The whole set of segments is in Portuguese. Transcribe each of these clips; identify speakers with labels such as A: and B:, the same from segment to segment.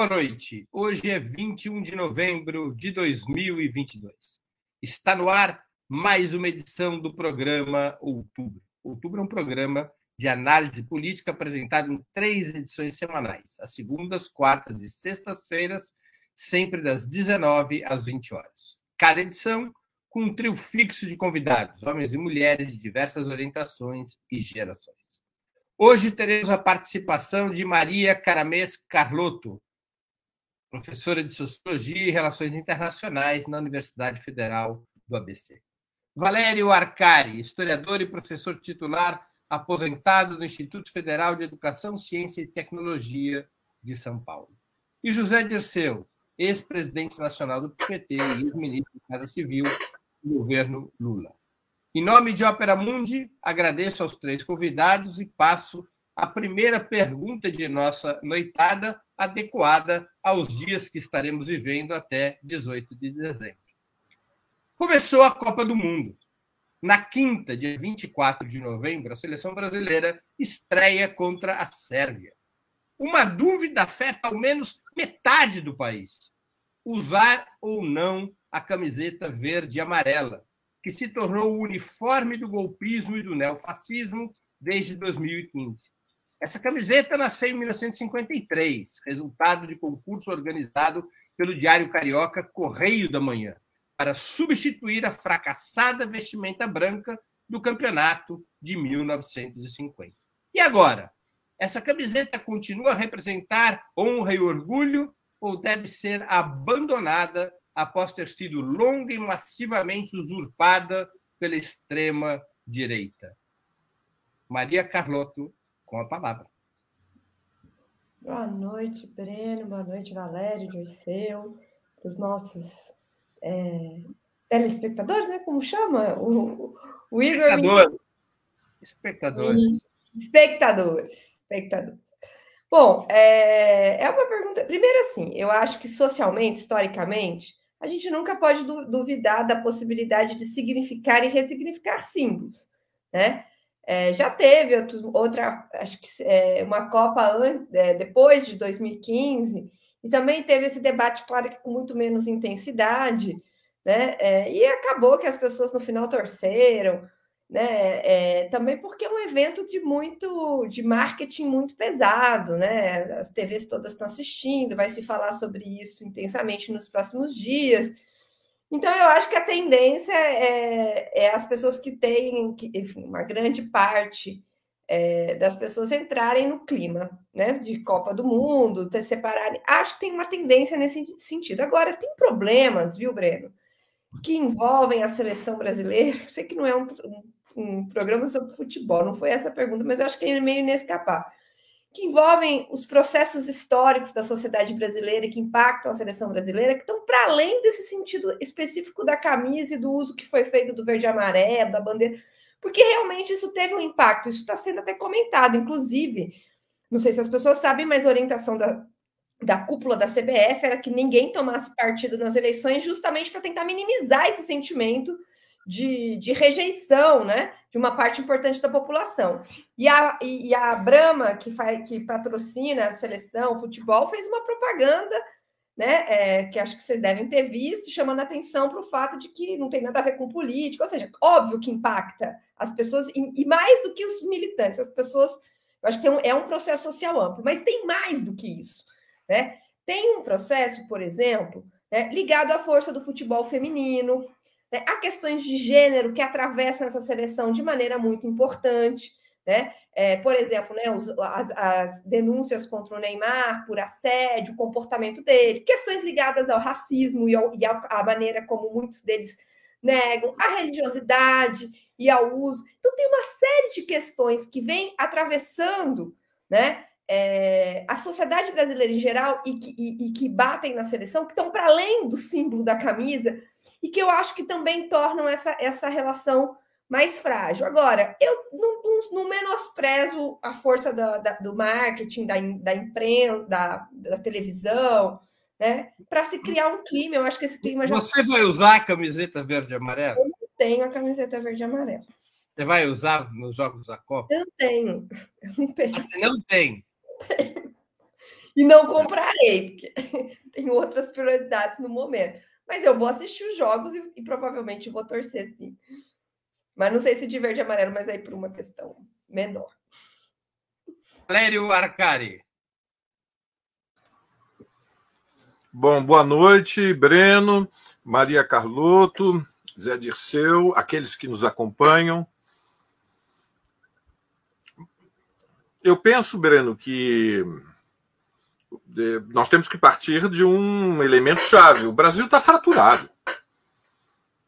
A: boa noite. Hoje é 21 de novembro de 2022. Está no ar mais uma edição do programa Outubro. Outubro é um programa de análise política apresentado em três edições semanais, às segundas, quartas e sextas-feiras, sempre das 19 às 20 horas. Cada edição com um trio fixo de convidados, homens e mulheres de diversas orientações e gerações. Hoje teremos a participação de Maria Caramês Carlotto, professora de Sociologia e Relações Internacionais na Universidade Federal do ABC. Valério Arcari, historiador e professor titular aposentado do Instituto Federal de Educação, Ciência e Tecnologia de São Paulo. E José Dirceu, ex-presidente nacional do PT e ex-ministro da Casa Civil do governo Lula. Em nome de Ópera Mundi, agradeço aos três convidados e passo a primeira pergunta de nossa noitada, adequada aos dias que estaremos vivendo até 18 de dezembro. Começou a Copa do Mundo. Na quinta, dia 24 de novembro, a seleção brasileira estreia contra a Sérvia. Uma dúvida afeta ao menos metade do país: usar ou não a camiseta verde e amarela, que se tornou o uniforme do golpismo e do neofascismo desde 2015. Essa camiseta nasceu em 1953, resultado de concurso organizado pelo Diário Carioca Correio da Manhã, para substituir a fracassada vestimenta branca do campeonato de 1950. E agora? Essa camiseta continua a representar honra e orgulho ou deve ser abandonada após ter sido longa e massivamente usurpada pela extrema direita. Maria Carlotto, com a palavra.
B: Boa noite, Breno. Boa noite, Valério, Dirceu, os nossos é, telespectadores, né? Como chama? O, o Igor.
A: Espectadores. Espectadores.
B: Espectadores. Espectadores. Bom, é, é uma pergunta. Primeiro, assim, eu acho que socialmente, historicamente, a gente nunca pode duvidar da possibilidade de significar e ressignificar símbolos, né? É, já teve outra, acho que é, uma Copa é, depois de 2015, e também teve esse debate, claro que com muito menos intensidade, né? É, e acabou que as pessoas no final torceram, né? É, também porque é um evento de muito de marketing muito pesado, né? As TVs todas estão assistindo, vai se falar sobre isso intensamente nos próximos dias. Então, eu acho que a tendência é, é as pessoas que têm, enfim, uma grande parte é, das pessoas entrarem no clima, né? De Copa do Mundo, se separarem. Acho que tem uma tendência nesse sentido. Agora, tem problemas, viu, Breno? Que envolvem a seleção brasileira. Sei que não é um, um um programa sobre futebol, não foi essa a pergunta, mas eu acho que é meio inescapável. Que envolvem os processos históricos da sociedade brasileira e que impactam a seleção brasileira, que estão para além desse sentido específico da camisa e do uso que foi feito do verde e amarelo, da bandeira, porque realmente isso teve um impacto, isso está sendo até comentado, inclusive. Não sei se as pessoas sabem, mas a orientação da, da cúpula da CBF era que ninguém tomasse partido nas eleições, justamente para tentar minimizar esse sentimento de, de rejeição, né? De uma parte importante da população. E a, e a Brahma, que, faz, que patrocina a seleção, o futebol, fez uma propaganda, né? É, que acho que vocês devem ter visto, chamando atenção para o fato de que não tem nada a ver com política, ou seja, óbvio que impacta as pessoas, e, e mais do que os militantes, as pessoas. Eu acho que é um, é um processo social amplo, mas tem mais do que isso, né? Tem um processo, por exemplo, né, ligado à força do futebol feminino, né? Há questões de gênero que atravessam essa seleção de maneira muito importante. Né? É, por exemplo, né, os, as, as, denúncias contra o Neymar por assédio, o comportamento dele, questões ligadas ao racismo e, ao, e à maneira como muitos deles negam, a religiosidade e ao uso. Então, tem uma série de questões que vêm atravessando né, é, a sociedade brasileira em geral e que, e, e que batem na seleção, que estão para além do símbolo da camisa, e que eu acho que também tornam essa, essa relação mais frágil. Agora, eu não, não, não menosprezo a força da, da, do marketing, da, da imprensa, da, da televisão, né? Para se criar um clima. Eu acho que esse clima já.
A: Você vai usar a camiseta verde e amarela?
B: Eu não tenho a camiseta verde e amarela.
A: Você vai usar nos Jogos da Copa?
B: Eu não tenho. Eu não tenho.
A: Você não tem?
B: e não comprarei, porque tem outras prioridades no momento. Mas eu vou assistir os jogos e, e provavelmente vou torcer sim. Mas não sei se de verde e amarelo, mas aí por uma questão menor.
A: Valério Arcari.
C: Bom, boa noite, Breno, Maria Carlotto, Zé Dirceu, aqueles que nos acompanham. Eu penso, Breno, que nós temos que partir de um elemento chave. O Brasil está fraturado.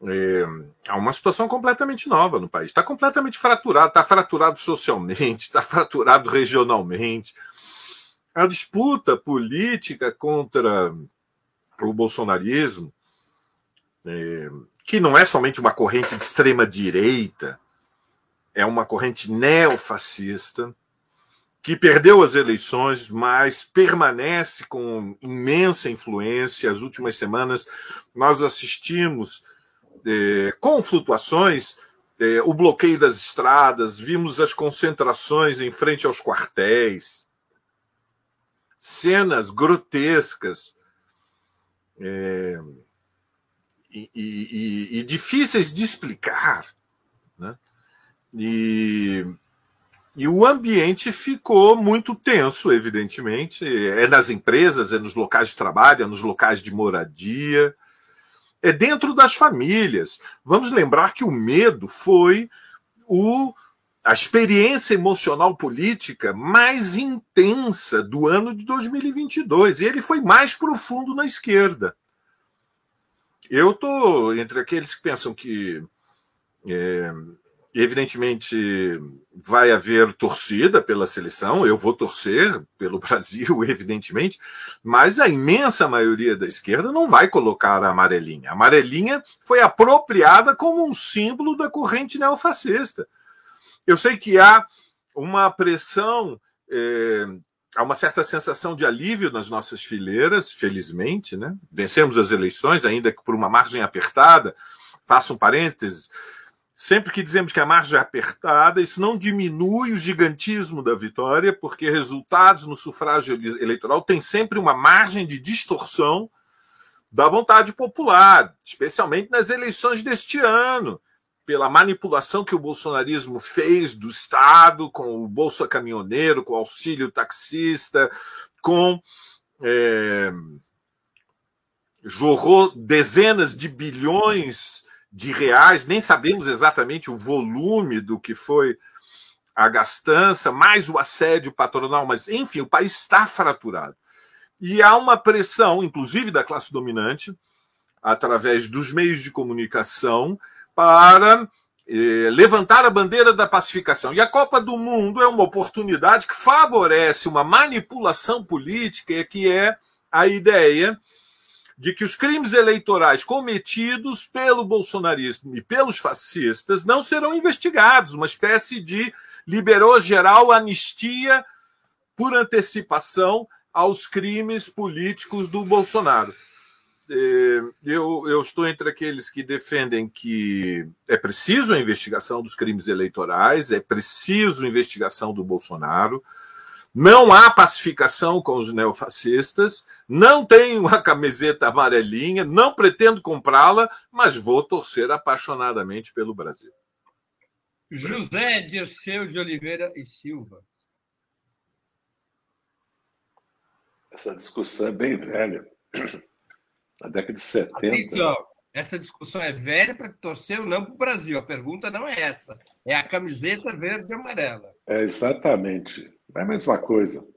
C: É, há uma situação completamente nova no país. Está completamente fraturado, está fraturado socialmente, está fraturado regionalmente. A disputa política contra o bolsonarismo, é, que não é somente uma corrente de extrema direita, é uma corrente neofascista que perdeu as eleições, mas permanece com imensa influência. As últimas semanas nós assistimos é, com flutuações é, o bloqueio das estradas, vimos as concentrações em frente aos quartéis, cenas grotescas é, e, e, e, difíceis de explicar. Né? E, e o ambiente ficou muito tenso, evidentemente. É nas empresas, é nos locais de trabalho, é nos locais de moradia é dentro das famílias. Vamos lembrar que o medo foi o, a experiência emocional política mais intensa do ano de 2022. E ele foi mais profundo na esquerda. Eu estou entre aqueles que pensam que é, Evidentemente, vai haver torcida pela seleção, eu vou torcer pelo Brasil, evidentemente, mas a imensa maioria da esquerda não vai colocar a amarelinha. A amarelinha foi apropriada como um símbolo da corrente neofascista. Eu sei que há uma pressão, é, há uma certa sensação de alívio nas nossas fileiras, felizmente, né? Vencemos as eleições, ainda que por uma margem apertada. Faço um parênteses Sempre que dizemos que a margem é apertada, isso não diminui o gigantismo da vitória, porque resultados no sufrágio eleitoral têm sempre uma margem de distorção da vontade popular, especialmente nas eleições deste ano, pela manipulação que o bolsonarismo fez do Estado com o Bolsa Caminhoneiro, com o auxílio taxista, com. É, jorrou dezenas de bilhões de reais, nem sabemos exatamente o volume do que foi a gastança, mais o assédio patronal, mas enfim, o país está fraturado. E há uma pressão, inclusive da classe dominante, através dos meios de comunicação, para eh, levantar a bandeira da pacificação. E a Copa do Mundo é uma oportunidade que favorece uma manipulação política, que é a ideia de que os crimes eleitorais cometidos pelo bolsonarismo e pelos fascistas não serão investigados, uma espécie de liberou geral anistia por antecipação aos crimes políticos do Bolsonaro. É, eu, eu, estou entre aqueles que defendem que é preciso a investigação dos crimes eleitorais, é preciso a investigação do Bolsonaro, não há pacificação com os neofascistas, não tenho a camiseta amarelinha, não pretendo comprá-la, mas vou torcer apaixonadamente pelo Brasil.
A: José Dirceu de Oliveira e Silva.
D: Essa discussão é bem velha. Na década de 70.
A: Atenção, essa discussão é velha para torcer ou não para o Brasil. A pergunta não é essa. É a camiseta verde e amarela.
D: É exatamente. É a mesma coisa.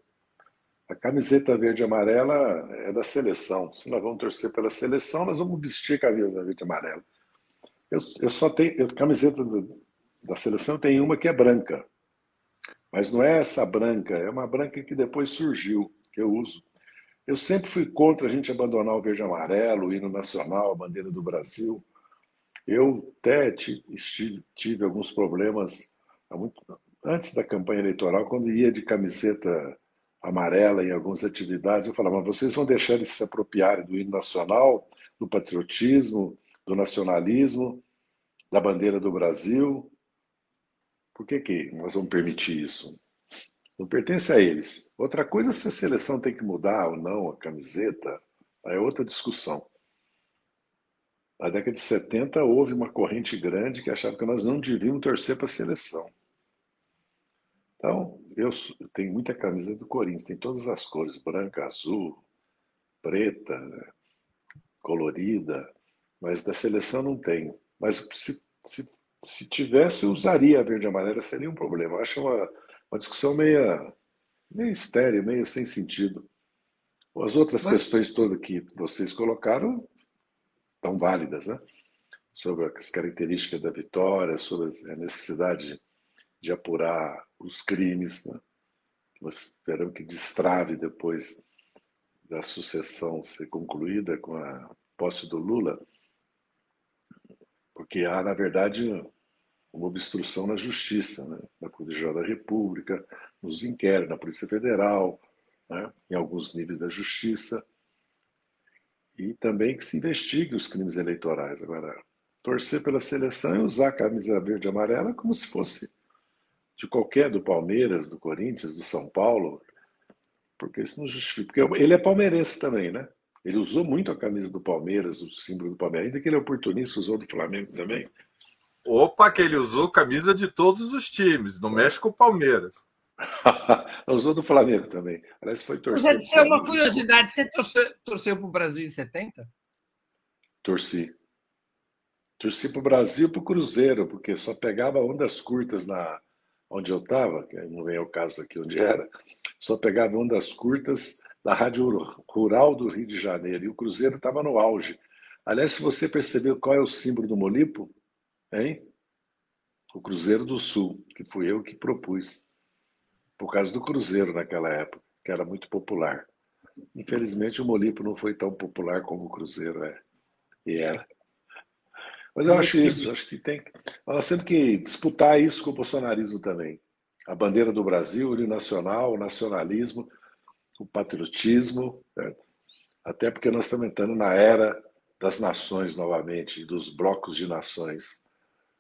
D: A camiseta verde e amarela é da seleção. Se nós vamos torcer pela seleção, nós vamos vestir a camisa verde e amarela. Eu, eu só tenho. Eu, camiseta do, da seleção tem uma que é branca. Mas não é essa branca, é uma branca que depois surgiu, que eu uso. Eu sempre fui contra a gente abandonar o verde e amarelo, o hino nacional, a bandeira do Brasil. Eu até tive, tive alguns problemas muito, antes da campanha eleitoral, quando ia de camiseta amarela em algumas atividades, eu falava, vocês vão deixar eles se apropriarem do hino nacional, do patriotismo, do nacionalismo, da bandeira do Brasil? Por que, que nós vamos permitir isso? Não pertence a eles. Outra coisa se a seleção tem que mudar ou não a camiseta, é outra discussão. Na década de 70 houve uma corrente grande que achava que nós não devíamos torcer para a seleção. Então, eu tenho muita camisa do Corinthians, tem todas as cores, branca, azul, preta, colorida, mas da seleção não tenho. Mas se, se, se tivesse, eu usaria a verde e amarela, seria um problema. Eu acho uma, uma discussão meio, meio estéreo, meio sem sentido. As outras Mas... questões todas que vocês colocaram estão válidas, né? Sobre as características da vitória, sobre a necessidade de apurar os crimes, né? esperamos que destrave depois da sucessão ser concluída com a posse do Lula, porque há, na verdade, uma obstrução na justiça, né? na Constituição da República, nos inquéritos, na Polícia Federal, né? em alguns níveis da justiça, e também que se investigue os crimes eleitorais. Agora, torcer pela seleção e usar a camisa verde e amarela como se fosse de qualquer do Palmeiras, do Corinthians, do São Paulo, porque isso não justifica. Porque ele é palmeirense também, né? Ele usou muito a camisa do Palmeiras, o símbolo do Palmeiras, ainda que ele é oportunista, usou do Flamengo também.
C: Opa, que ele usou camisa de todos os times, não mexe com o Palmeiras.
D: usou do Flamengo também. Aliás, foi
A: torcer. Mas é uma curiosidade, você torceu, torceu para o Brasil em 70?
D: Torci. Torci para o Brasil para o Cruzeiro, porque só pegava ondas curtas na onde eu estava, que não vem ao caso aqui onde era, só pegava ondas curtas da Rádio Rural do Rio de Janeiro. E o Cruzeiro estava no auge. Aliás, se você percebeu qual é o símbolo do Molipo, Hein? O Cruzeiro do Sul, que fui eu que propus. Por causa do Cruzeiro naquela época, que era muito popular. Infelizmente, o Molipo não foi tão popular como o Cruzeiro é. E era. Mas eu acho isso, acho que tem. Nós temos que disputar isso com o bolsonarismo também. A bandeira do Brasil, o nacional, o nacionalismo, o patriotismo, certo? até porque nós estamos entrando na era das nações novamente, dos blocos de nações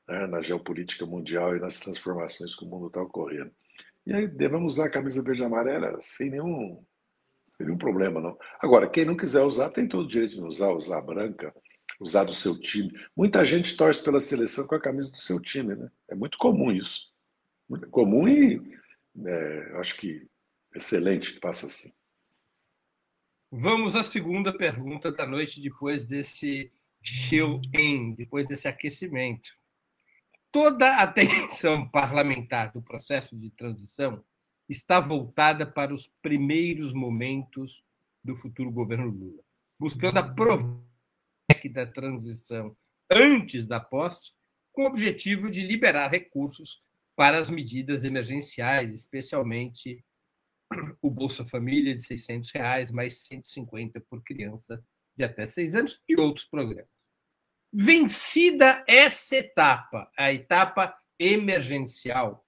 D: né, na geopolítica mundial e nas transformações que o mundo está ocorrendo. E aí devemos usar a camisa verde e amarela sem nenhum, sem nenhum problema, não. Agora, quem não quiser usar, tem todo o direito de usar, usar a branca, usar do seu time. Muita gente torce pela seleção com a camisa do seu time, né? É muito comum isso. Muito comum e é, acho que excelente que passa assim.
A: Vamos à segunda pergunta da noite, depois desse show-in, depois desse aquecimento toda a atenção parlamentar do processo de transição está voltada para os primeiros momentos do futuro governo Lula, buscando a da transição antes da posse, com o objetivo de liberar recursos para as medidas emergenciais, especialmente o Bolsa Família de 600 reais, mais 150 por criança de até seis anos e outros programas. Vencida essa etapa, a etapa emergencial,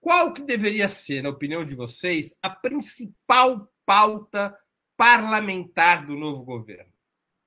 A: qual que deveria ser, na opinião de vocês, a principal pauta parlamentar do novo governo?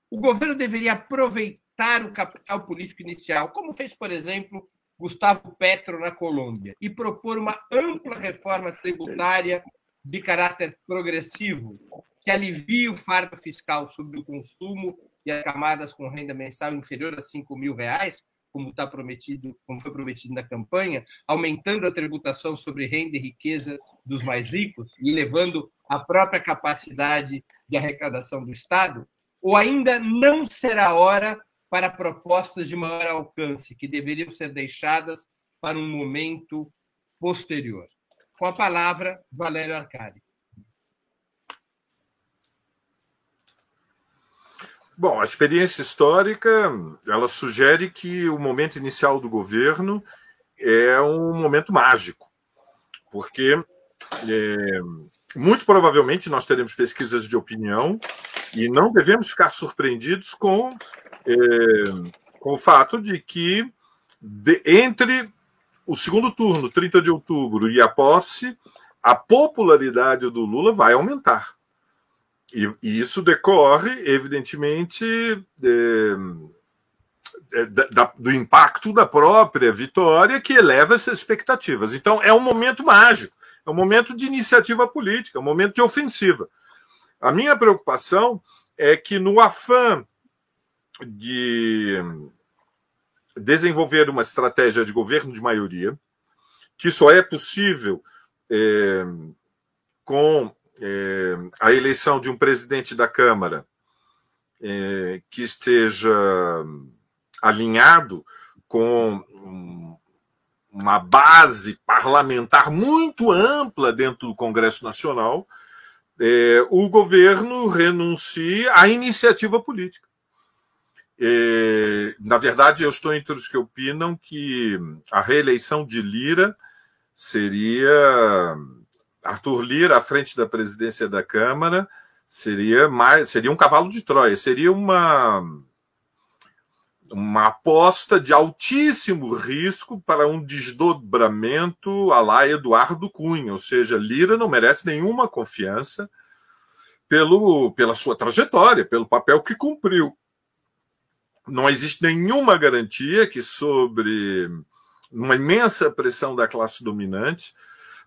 A: O governo deveria aproveitar o capital político inicial, como fez, por exemplo, Gustavo Petro na Colômbia, e propor uma ampla reforma tributária de caráter progressivo, que alivie o fardo fiscal sobre o consumo e as camadas com renda mensal inferior a 5 mil reais, como está prometido, como foi prometido na campanha, aumentando a tributação sobre renda e riqueza dos mais ricos e elevando a própria capacidade de arrecadação do Estado? Ou ainda não será hora para propostas de maior alcance que deveriam ser deixadas para um momento posterior? Com a palavra, Valério Arcari.
C: Bom, a experiência histórica ela sugere que o momento inicial do governo é um momento mágico, porque é, muito provavelmente nós teremos pesquisas de opinião e não devemos ficar surpreendidos com, é, com o fato de que de, entre o segundo turno, 30 de outubro, e a posse, a popularidade do Lula vai aumentar. E, e isso decorre, evidentemente, de, de, da, do impacto da própria vitória que eleva essas expectativas. Então, é um momento mágico. É um momento de iniciativa política, é um momento de ofensiva. A minha preocupação é que, no afã de desenvolver uma estratégia de governo de maioria, que só é possível é, com é, a eleição de um presidente da Câmara é, que esteja alinhado com uma base parlamentar muito ampla dentro do Congresso Nacional, é, o governo renuncie à iniciativa política. É, na verdade, eu estou entre os que opinam que a reeleição de Lira seria Arthur Lira à frente da presidência da Câmara seria mais seria um cavalo de Troia, seria uma uma aposta de altíssimo risco para um desdobramento a lá Eduardo Cunha, ou seja, Lira não merece nenhuma confiança pelo, pela sua trajetória, pelo papel que cumpriu. Não existe nenhuma garantia que, sobre uma imensa pressão da classe dominante,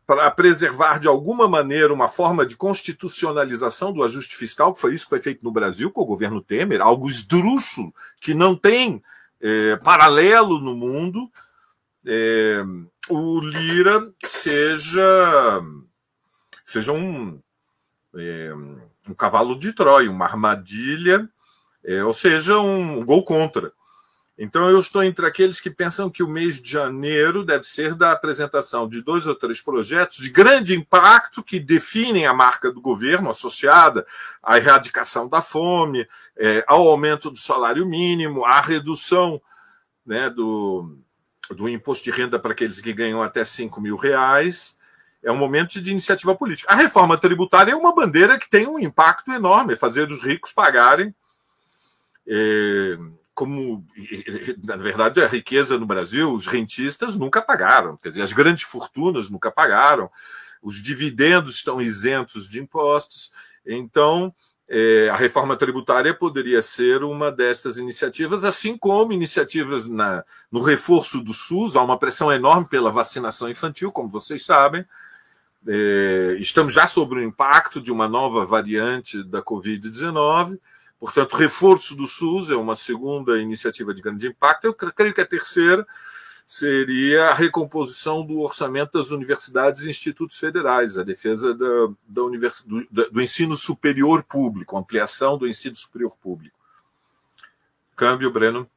C: para preservar de alguma maneira uma forma de constitucionalização do ajuste fiscal, que foi isso que foi feito no Brasil com o governo Temer, algo esdrúxulo, que não tem é, paralelo no mundo, é, o Lira seja, seja um, é, um cavalo de Troia, uma armadilha, é, ou seja, um gol contra. Então, eu estou entre aqueles que pensam que o mês de janeiro deve ser da apresentação de dois ou três projetos de grande impacto que definem a marca do governo associada à erradicação da fome, é, ao aumento do salário mínimo, à redução né, do, do imposto de renda para aqueles que ganham até 5 mil reais. É um momento de iniciativa política. A reforma tributária é uma bandeira que tem um impacto enorme, fazer os ricos pagarem. É, como, na verdade, a riqueza no Brasil, os rentistas nunca pagaram, quer dizer, as grandes fortunas nunca pagaram, os dividendos estão isentos de impostos. Então, é, a reforma tributária poderia ser uma destas iniciativas, assim como iniciativas na, no reforço do SUS. Há uma pressão enorme pela vacinação infantil, como vocês sabem. É, estamos já sobre o impacto de uma nova variante da Covid-19 Portanto, reforço do SUS é uma segunda iniciativa de grande impacto. Eu creio que a terceira seria a recomposição do orçamento das universidades e institutos federais, a defesa da, da univers, do, do, ensino superior público, ampliação do ensino superior público. Câmbio, Breno.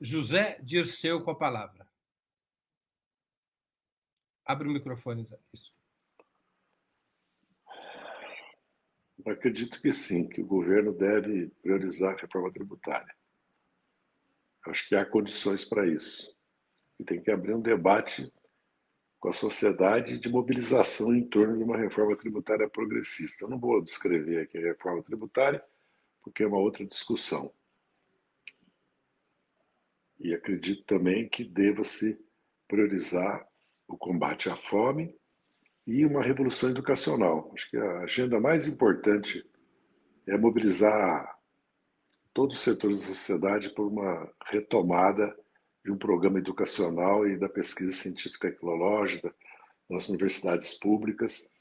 A: José Dirceu com a palavra. Abre o microfone, Zé. Isso.
D: Acredito que sim, que o governo deve priorizar a reforma tributária. Acho que há condições para isso. E tem que abrir um debate com a sociedade de mobilização em torno de uma reforma tributária progressista. Eu não vou descrever aqui a reforma tributária, porque é uma outra discussão. E acredito também que deva-se priorizar o combate à fome e uma revolução educacional. Acho que a agenda mais importante é mobilizar todos os setores da sociedade por uma retomada de um programa educacional e da pesquisa científica e tecnológica nas universidades públicas,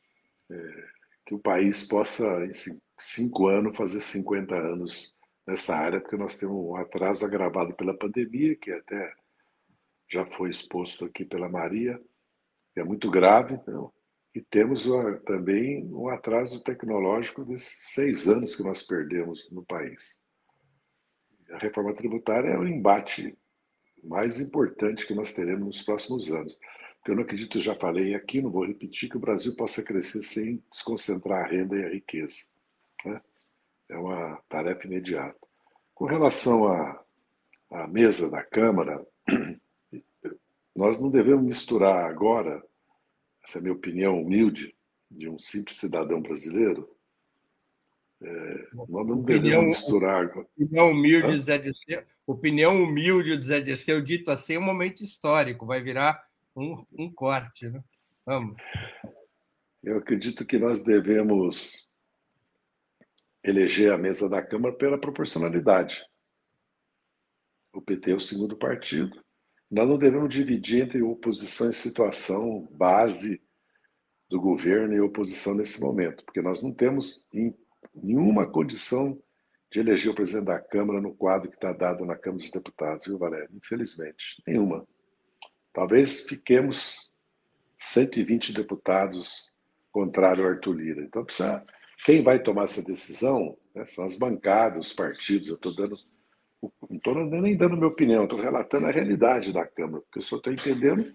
D: é, que o país possa, em cinco anos, fazer 50 anos nessa área, porque nós temos um atraso agravado pela pandemia, que até já foi exposto aqui pela Maria, que é muito grave. Então, e temos também um atraso tecnológico desses seis anos que nós perdemos no país. A reforma tributária é o embate mais importante que nós teremos nos próximos anos. Porque eu não acredito, já falei aqui, não vou repetir, que o Brasil possa crescer sem desconcentrar a renda e a riqueza. Né? É uma tarefa imediata. Com relação à, à mesa da Câmara, nós não devemos misturar agora essa é a minha opinião humilde, de um simples cidadão brasileiro, é, nós não devemos misturar.
A: Opinião humilde, Hã? Zé Dirceu, opinião humilde do Zé Dirceu, dito assim, é um momento histórico, vai virar um, um corte. Né? Vamos.
D: Eu acredito que nós devemos eleger a mesa da Câmara pela proporcionalidade. O PT é o segundo partido, nós não devemos dividir entre oposição e situação, base, do governo e oposição nesse momento, porque nós não temos nenhuma condição de eleger o presidente da Câmara no quadro que está dado na Câmara dos Deputados, viu, Valério? Infelizmente, nenhuma. Talvez fiquemos 120 deputados contrário ao Arthur Lira. Então, precisa, quem vai tomar essa decisão né, são as bancadas, os partidos. Eu estou dando, não estou nem dando minha opinião, estou relatando a realidade da Câmara, porque eu só estou entendendo,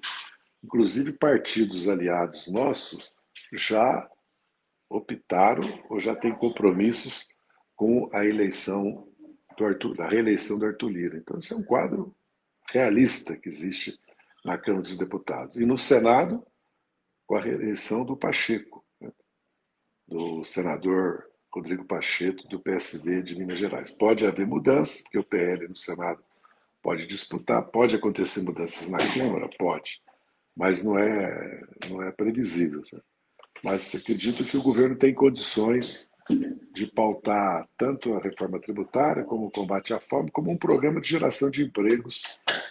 D: inclusive partidos aliados nossos já optaram ou já têm compromissos com a eleição do Arthur, da reeleição do Arthur Lira. Então, isso é um quadro realista que existe na Câmara dos Deputados. E no Senado, com a reeleição do Pacheco, né? do senador Rodrigo Pacheco, do PSD de Minas Gerais. Pode haver mudanças, porque o PL no Senado pode disputar, pode acontecer mudanças na Câmara, pode, mas não é, não é previsível. Mas acredito que o governo tem condições de pautar tanto a reforma tributária como o combate à fome, como um programa de geração de empregos,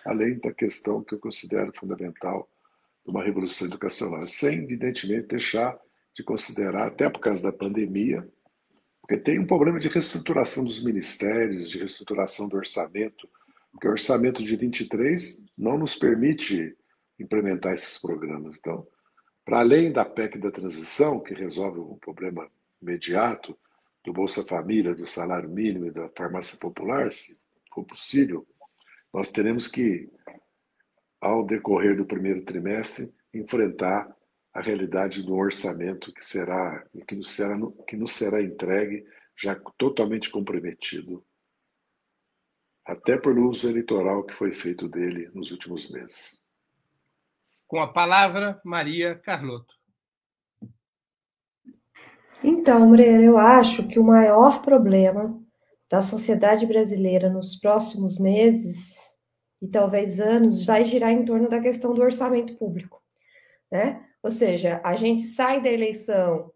D: além da questão que eu considero fundamental uma revolução educacional, sem, evidentemente, deixar de considerar, até por causa da pandemia, porque tem um problema de reestruturação dos ministérios, de reestruturação do orçamento, porque o orçamento de 23 não nos permite implementar esses programas. Então, para além da PEC da transição, que resolve um problema imediato do Bolsa Família, do salário mínimo e da farmácia popular, se for possível, nós teremos que ao decorrer do primeiro trimestre, enfrentar a realidade do orçamento que será que nos será, que nos será entregue já totalmente comprometido, até pelo uso eleitoral que foi feito dele nos últimos meses.
A: Com a palavra, Maria Carlotto.
B: Então, Moreira, eu acho que o maior problema da sociedade brasileira nos próximos meses e talvez anos vai girar em torno da questão do orçamento público, né? Ou seja, a gente sai da eleição,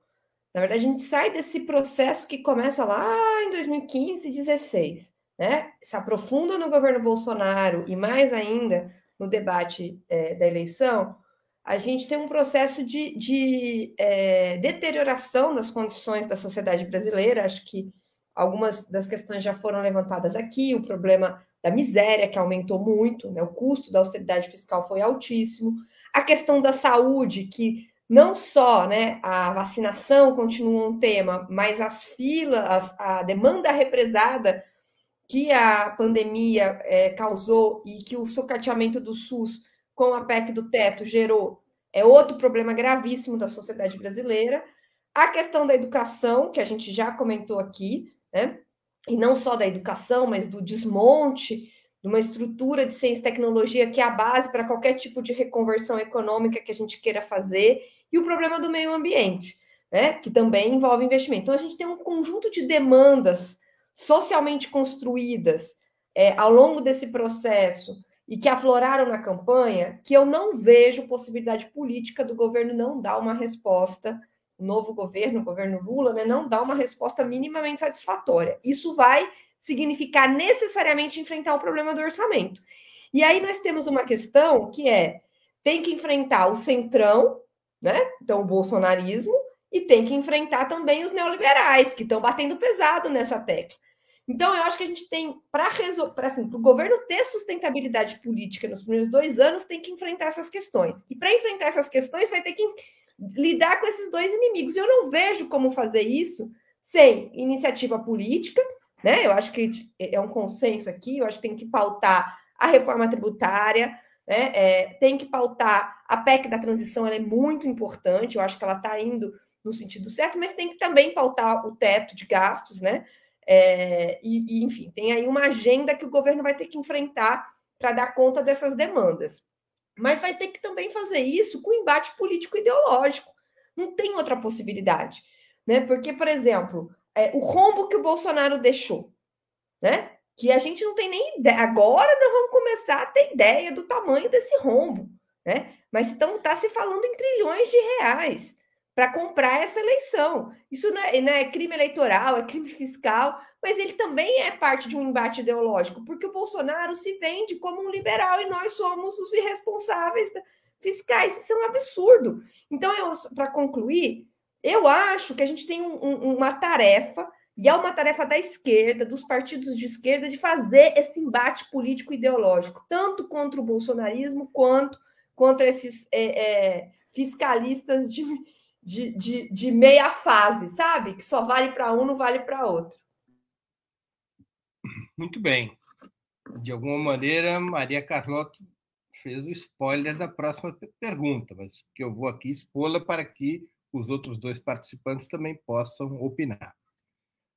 B: na verdade, a gente sai desse processo que começa lá em 2015 e 2016, né? Se aprofunda no governo Bolsonaro e mais ainda no debate é, da eleição, a gente tem um processo de, de é, deterioração das condições da sociedade brasileira. Acho que algumas das questões já foram levantadas aqui, o problema da miséria, que aumentou muito, né? o custo da austeridade fiscal foi altíssimo, a questão da saúde, que não só né, a vacinação continua um tema, mas as filas, a demanda represada que a pandemia é, causou e que o socateamento do SUS com a PEC do teto gerou é outro problema gravíssimo da sociedade brasileira. A questão da educação, que a gente já comentou aqui, né? e não só da educação, mas do desmonte de uma estrutura de ciência e tecnologia que é a base para qualquer tipo de reconversão econômica que a gente queira fazer, e o problema do meio ambiente, né, que também envolve investimento. Então, a gente tem um conjunto de demandas socialmente construídas é, ao longo desse processo e que afloraram na campanha, que eu não vejo possibilidade política do governo não dar uma resposta o novo governo, o governo Lula, né, não dá uma resposta minimamente satisfatória. Isso vai significar necessariamente enfrentar o problema do orçamento. E aí nós temos uma questão que é tem que enfrentar o centrão, né? Então o bolsonarismo e tem que enfrentar também os neoliberais que estão batendo pesado nessa tecla. Então eu acho que a gente tem para resolver, assim, o governo ter sustentabilidade política nos primeiros dois anos tem que enfrentar essas questões. E para enfrentar essas questões vai ter que lidar com esses dois inimigos. Eu não vejo como fazer isso sem iniciativa política, né? Eu acho que é um consenso aqui, eu acho que tem que pautar a reforma tributária, né? É, tem que pautar a PEC da transição, ela é muito importante, eu acho que ela está indo no sentido certo, mas tem que também pautar o teto de gastos, né? É, e, e, enfim, tem aí uma agenda que o governo vai ter que enfrentar para dar conta dessas demandas mas vai ter que também fazer isso com embate político ideológico. Não tem outra possibilidade, né? Porque, por exemplo, é, o rombo que o Bolsonaro deixou, né? Que a gente não tem nem ideia. Agora nós vamos começar a ter ideia do tamanho desse rombo, né? Mas então está se falando em trilhões de reais para comprar essa eleição. Isso não é, não é crime eleitoral, é crime fiscal, mas ele também é parte de um embate ideológico, porque o Bolsonaro se vende como um liberal e nós somos os irresponsáveis fiscais. Isso é um absurdo. Então, para concluir, eu acho que a gente tem um, um, uma tarefa, e é uma tarefa da esquerda, dos partidos de esquerda, de fazer esse embate político-ideológico, tanto contra o bolsonarismo quanto contra esses é, é, fiscalistas de, de, de, de meia fase, sabe? Que só vale para um, não vale para outro.
A: Muito bem. De alguma maneira, Maria Carlota fez o spoiler da próxima pergunta, mas que eu vou aqui expô-la para que os outros dois participantes também possam opinar.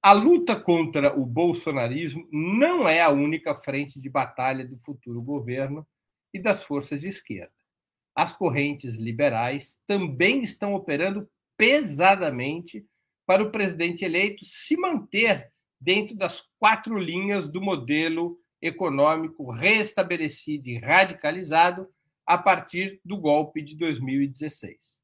A: A luta contra o bolsonarismo não é a única frente de batalha do futuro governo e das forças de esquerda as correntes liberais também estão operando pesadamente para o presidente eleito se manter dentro das quatro linhas do modelo econômico restabelecido e radicalizado a partir do golpe de 2016.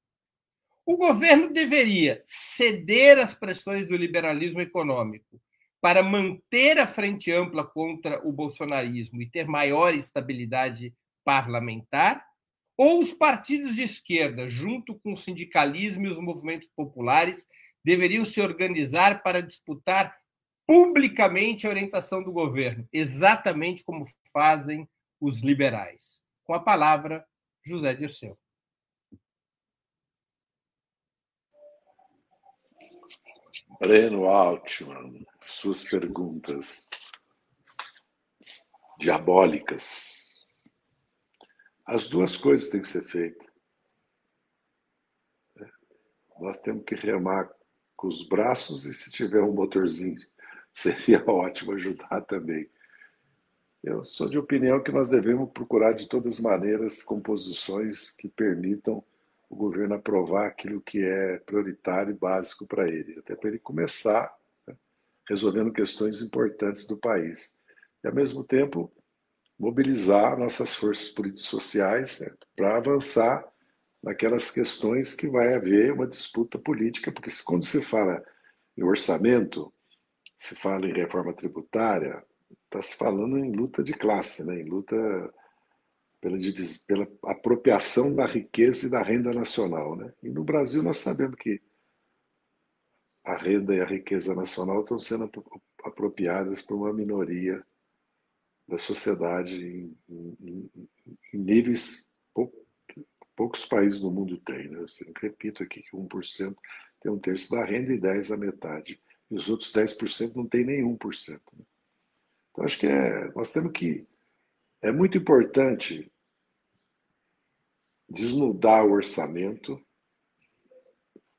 A: O governo deveria ceder às pressões do liberalismo econômico para manter a frente ampla contra o bolsonarismo e ter maior estabilidade parlamentar ou os partidos de esquerda, junto com o sindicalismo e os movimentos populares, deveriam se organizar para disputar publicamente a orientação do governo, exatamente como fazem os liberais. Com a palavra, José Dirceu.
D: Breno Altman, suas perguntas diabólicas. As duas coisas têm que ser feitas. Nós temos que remar com os braços e se tiver um motorzinho, seria ótimo ajudar também. Eu sou de opinião que nós devemos procurar de todas as maneiras composições que permitam o governo aprovar aquilo que é prioritário e básico para ele, até para ele começar né, resolvendo questões importantes do país. E, ao mesmo tempo, mobilizar nossas forças políticas sociais né, para avançar naquelas questões que vai haver uma disputa política, porque quando se fala em orçamento, se fala em reforma tributária, está se falando em luta de classe, né, em luta pela, pela apropriação da riqueza e da renda nacional. Né? E no Brasil nós sabemos que a renda e a riqueza nacional estão sendo apropriadas por uma minoria da sociedade em, em, em níveis pou, poucos países do mundo têm. Né? Eu sempre repito aqui que 1% tem um terço da renda e 10% a metade. E os outros 10% não tem nem 1%. Né? Então, acho que é, nós temos que. É muito importante desnudar o orçamento,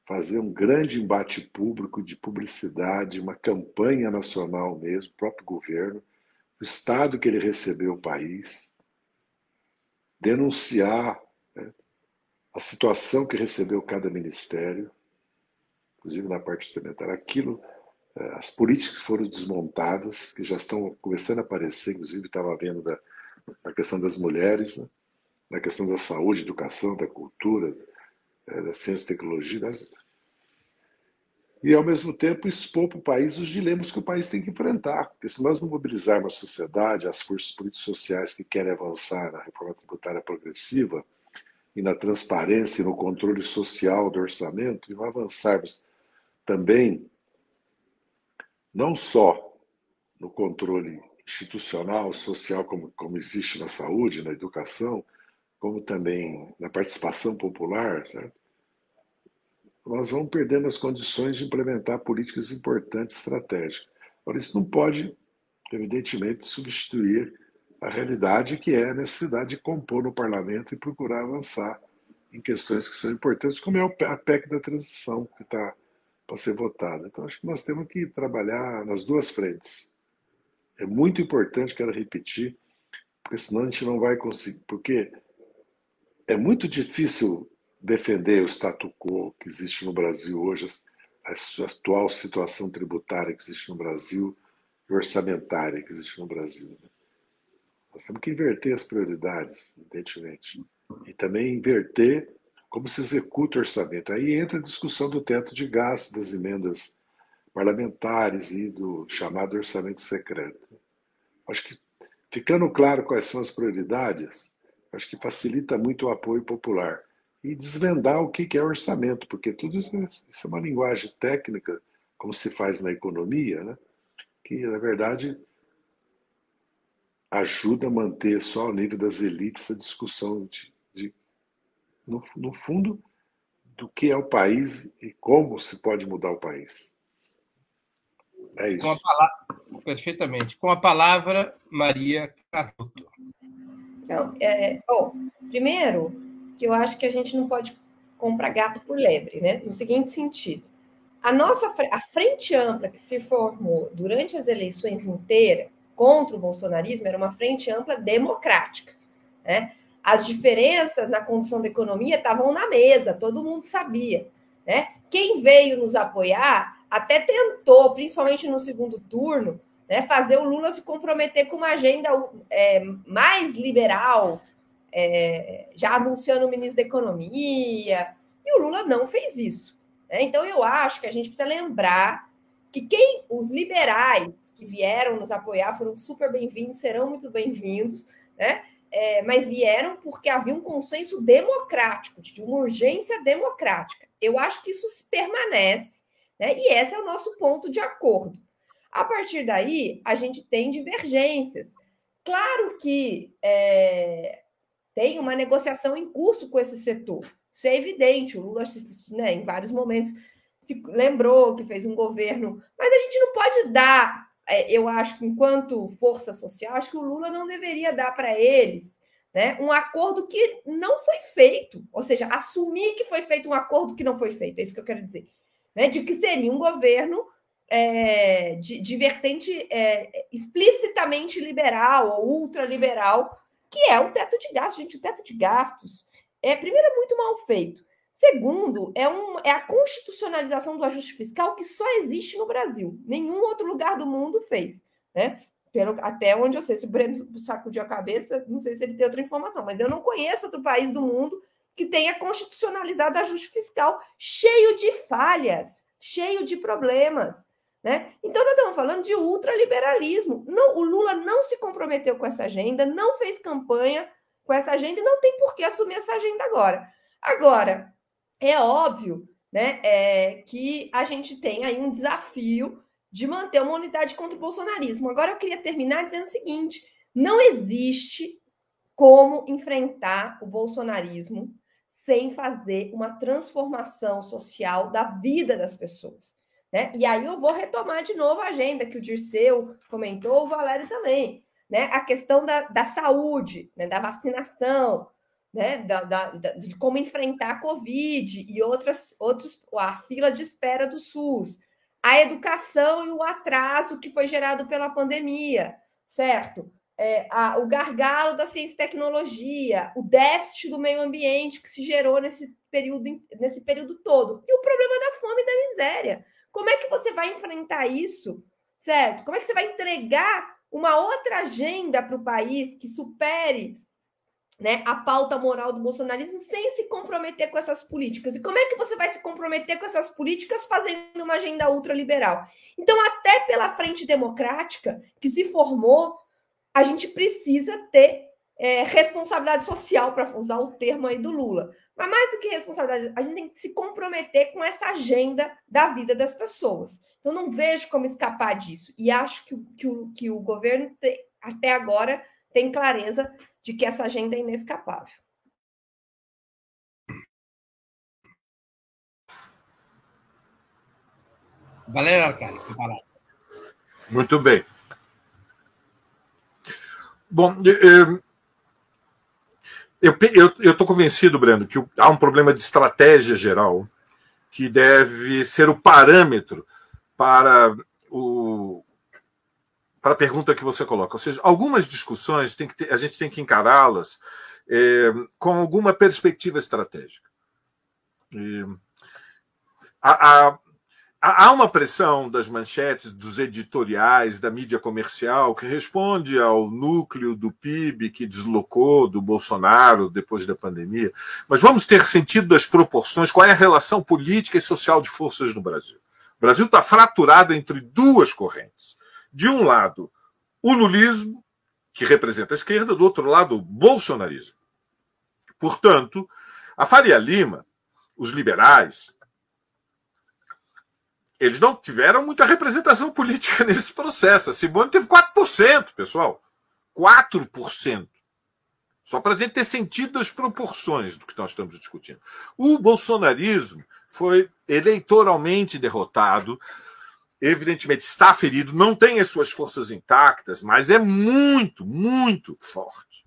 D: fazer um grande embate público de publicidade, uma campanha nacional mesmo, próprio governo, o estado que ele recebeu o país, denunciar né, a situação que recebeu cada ministério, inclusive na parte orçamentária, aquilo, eh, as políticas que foram desmontadas, que já estão começando a aparecer, inclusive estava vendo da, da questão das mulheres, né, na questão da saúde, educação, da cultura, eh, da ciência e tecnologia, das, e, ao mesmo tempo, expor para o país os dilemas que o país tem que enfrentar. Porque se nós não mobilizarmos a sociedade, as forças políticas sociais que querem avançar na reforma tributária progressiva e na transparência e no controle social do orçamento, e não avançarmos também, não só no controle institucional, social, como, como existe na saúde, na educação, como também na participação popular, certo? nós vamos perdendo as condições de implementar políticas importantes estratégicas. Agora, isso não pode, evidentemente, substituir a realidade que é a necessidade de compor no parlamento e procurar avançar em questões que são importantes, como é a PEC da transição, que está para ser votada. Então, acho que nós temos que trabalhar nas duas frentes. É muito importante, quero repetir, porque senão a gente não vai conseguir. Porque é muito difícil defender o status quo que existe no Brasil hoje, a atual situação tributária que existe no Brasil e orçamentária que existe no Brasil. Né? Nós temos que inverter as prioridades, evidentemente. E também inverter como se executa o orçamento. Aí entra a discussão do teto de gasto, das emendas parlamentares e do chamado orçamento secreto. Acho que, ficando claro quais são as prioridades, acho que facilita muito o apoio popular. E desvendar o que é orçamento, porque tudo isso é uma linguagem técnica, como se faz na economia, né? que, na verdade, ajuda a manter só ao nível das elites a discussão de, de no, no fundo, do que é o país e como se pode mudar o país. É isso.
A: Com palavra, perfeitamente. Com a palavra, Maria Cardoto.
B: Então, é, bom, primeiro, que eu acho que a gente não pode comprar gato por lebre, né? No seguinte sentido. A nossa a frente ampla que se formou durante as eleições inteiras contra o bolsonarismo era uma frente ampla democrática, né? As diferenças na condução da economia estavam na mesa, todo mundo sabia, né? Quem veio nos apoiar até tentou, principalmente no segundo turno, né, fazer o Lula se comprometer com uma agenda é, mais liberal, é, já anunciando o ministro da Economia, e o Lula não fez isso. Né? Então, eu acho que a gente precisa lembrar que quem os liberais que vieram nos apoiar foram super bem-vindos, serão muito bem-vindos, né? É, mas vieram porque havia um consenso democrático, de uma urgência democrática. Eu acho que isso se permanece, né? e esse é o nosso ponto de acordo. A partir daí, a gente tem divergências. Claro que é, tem uma negociação em curso com esse setor. Isso é evidente. O Lula, né, em vários momentos, se lembrou que fez um governo, mas a gente não pode dar. É, eu acho que, enquanto força social, acho que o Lula não deveria dar para eles né, um acordo que não foi feito, ou seja, assumir que foi feito um acordo que não foi feito, é isso que eu quero dizer, né, de que seria um governo é, de, de, vertente é, explicitamente liberal ou ultraliberal, que é o teto de gastos. Gente, o teto de gastos é, primeiro, é muito mal feito. Segundo, é, um, é a constitucionalização do ajuste fiscal que só existe no Brasil. Nenhum outro lugar do mundo fez. Né? Pelo, até onde eu sei, se o Breno sacudiu a cabeça, não sei se ele tem outra informação, mas eu não conheço outro país do mundo que tenha constitucionalizado ajuste fiscal cheio de falhas, cheio de problemas. Né? Então, nós estamos falando de ultraliberalismo. Não, o Lula não se comprometeu com essa agenda, não fez campanha com essa agenda e não tem por que assumir essa agenda agora. Agora, é óbvio né, é, que a gente tem aí um desafio de manter uma unidade contra o bolsonarismo. Agora, eu queria terminar dizendo o seguinte: não existe como enfrentar o bolsonarismo sem fazer uma transformação social da vida das pessoas. Né? E aí eu vou retomar de novo a agenda que o Dirceu comentou, o Valério também. Né? A questão da, da saúde, né? da vacinação, né? Da, da, de como enfrentar a Covid e outras, outros, a fila de espera do SUS, a educação e o atraso que foi gerado pela pandemia, certo? É, a, o gargalo da ciência e tecnologia, o déficit do meio ambiente que se gerou nesse período, nesse período todo, e o problema da fome e da miséria. Como é que você vai enfrentar isso, certo? Como é que você vai entregar uma outra agenda para o país que supere né, a pauta moral do bolsonarismo sem se comprometer com essas políticas. E como é que você vai se comprometer com essas políticas fazendo uma agenda ultraliberal? Então, até pela frente democrática que se formou, a gente precisa ter é, responsabilidade social, para usar o termo aí do Lula. Mas mais do que responsabilidade, a gente tem que se comprometer com essa agenda da vida das pessoas. Então, não vejo como escapar disso. E acho que, que, o, que o governo, te, até agora, tem clareza de que essa agenda é inescapável.
A: Valéria Arcari,
C: Muito bem. Bom, eu estou convencido, Breno, que há um problema de estratégia geral que deve ser o parâmetro para o, para a pergunta que você coloca. Ou seja, algumas discussões tem que ter, a gente tem que encará-las é, com alguma perspectiva estratégica. E, a, a, Há uma pressão das manchetes, dos editoriais, da mídia comercial, que responde ao núcleo do PIB que deslocou do Bolsonaro depois da pandemia. Mas vamos ter sentido das proporções, qual é a relação política e social de forças no Brasil. O Brasil está fraturado entre duas correntes. De um lado, o lulismo, que representa a esquerda, do outro lado, o bolsonarismo. Portanto, a Faria Lima, os liberais, eles não tiveram muita representação política nesse processo. A Simone teve 4%, pessoal. 4%. Só para a gente ter sentido as proporções do que nós estamos discutindo. O bolsonarismo foi eleitoralmente derrotado, evidentemente está ferido, não tem as suas forças intactas, mas é muito, muito forte.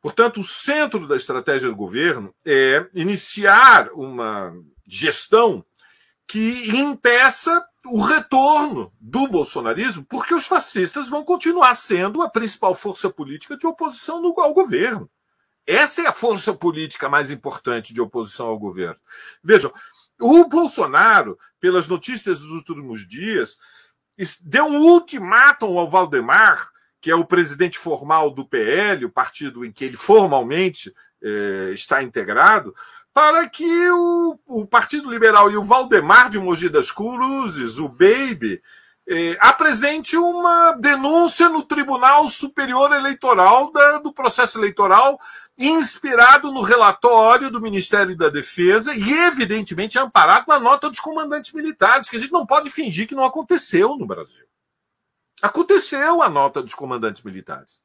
C: Portanto, o centro da estratégia do governo é iniciar uma gestão que impeça o retorno do bolsonarismo, porque os fascistas vão continuar sendo a principal força política de oposição ao governo. Essa é a força política mais importante de oposição ao governo. Vejam, o Bolsonaro, pelas notícias dos últimos dias, deu um ultimátum ao Valdemar, que é o presidente formal do PL, o partido em que ele formalmente eh, está integrado, para que o, o, Partido Liberal e o Valdemar de Mogi das Cruzes, o Baby, eh, apresente uma denúncia no Tribunal Superior Eleitoral da, do processo eleitoral, inspirado no relatório do Ministério da Defesa e, evidentemente, amparado na nota dos comandantes militares, que a gente não pode fingir que não aconteceu no Brasil. Aconteceu a nota dos comandantes militares.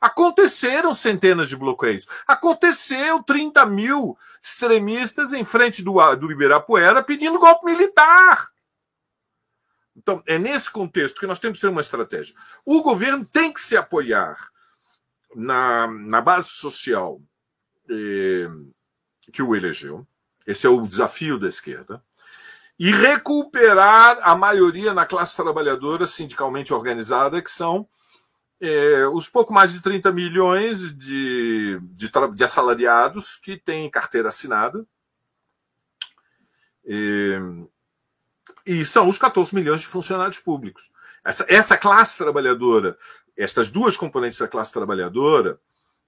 C: Aconteceram centenas de bloqueios. Aconteceu 30 mil extremistas em frente do, do Ibirapuera pedindo golpe militar. Então, é nesse contexto que nós temos que ter uma estratégia. O governo tem que se apoiar na, na base social eh, que o elegeu. Esse é o desafio da esquerda. E recuperar a maioria na classe trabalhadora sindicalmente organizada, que são é, os pouco mais de 30 milhões de, de, de assalariados que têm carteira assinada. É, e são os 14 milhões de funcionários públicos. Essa, essa classe trabalhadora, estas duas componentes da classe trabalhadora,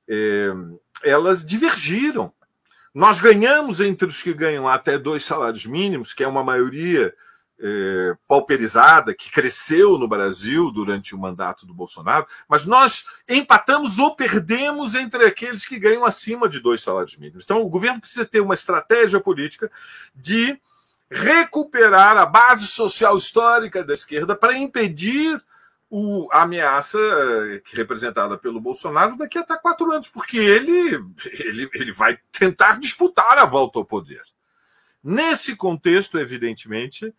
C: é, elas divergiram. Nós ganhamos entre os que ganham até dois salários mínimos, que é uma maioria é, pauperizada que cresceu no Brasil durante o mandato do Bolsonaro, mas nós empatamos ou perdemos entre aqueles que ganham acima de dois salários mínimos. Então, o governo precisa ter uma estratégia política de recuperar a base social histórica da esquerda para impedir o, a ameaça é, representada pelo Bolsonaro daqui até quatro anos, porque ele, ele, ele vai tentar disputar a volta ao poder. Nesse contexto, evidentemente,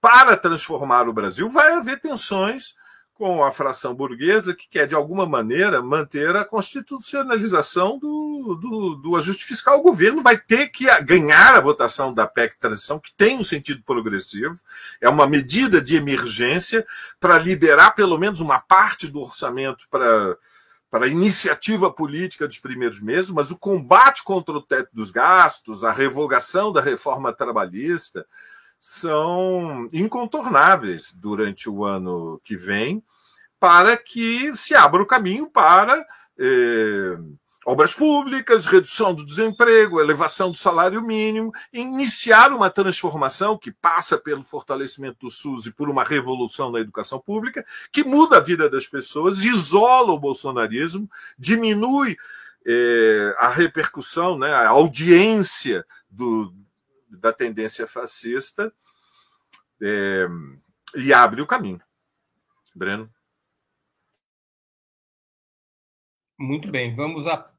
C: para transformar o Brasil, vai haver tensões com a fração burguesa que quer, de alguma maneira, manter a constitucionalização do, do, do, ajuste fiscal. O governo vai ter que ganhar a votação da PEC transição, que tem um sentido progressivo, é uma medida de emergência para liberar pelo menos uma parte do orçamento para, para a iniciativa política dos primeiros meses, mas o combate contra o teto dos gastos, a revogação da reforma trabalhista, são incontornáveis durante o ano que vem para que se abra o caminho para eh, obras públicas, redução do desemprego, elevação do salário mínimo, iniciar uma transformação que passa pelo fortalecimento do SUS e por uma revolução na educação pública, que muda a vida das pessoas, isola o bolsonarismo, diminui eh, a repercussão, né, a audiência do, da tendência fascista é, e abre o caminho. Breno.
A: Muito bem, vamos à,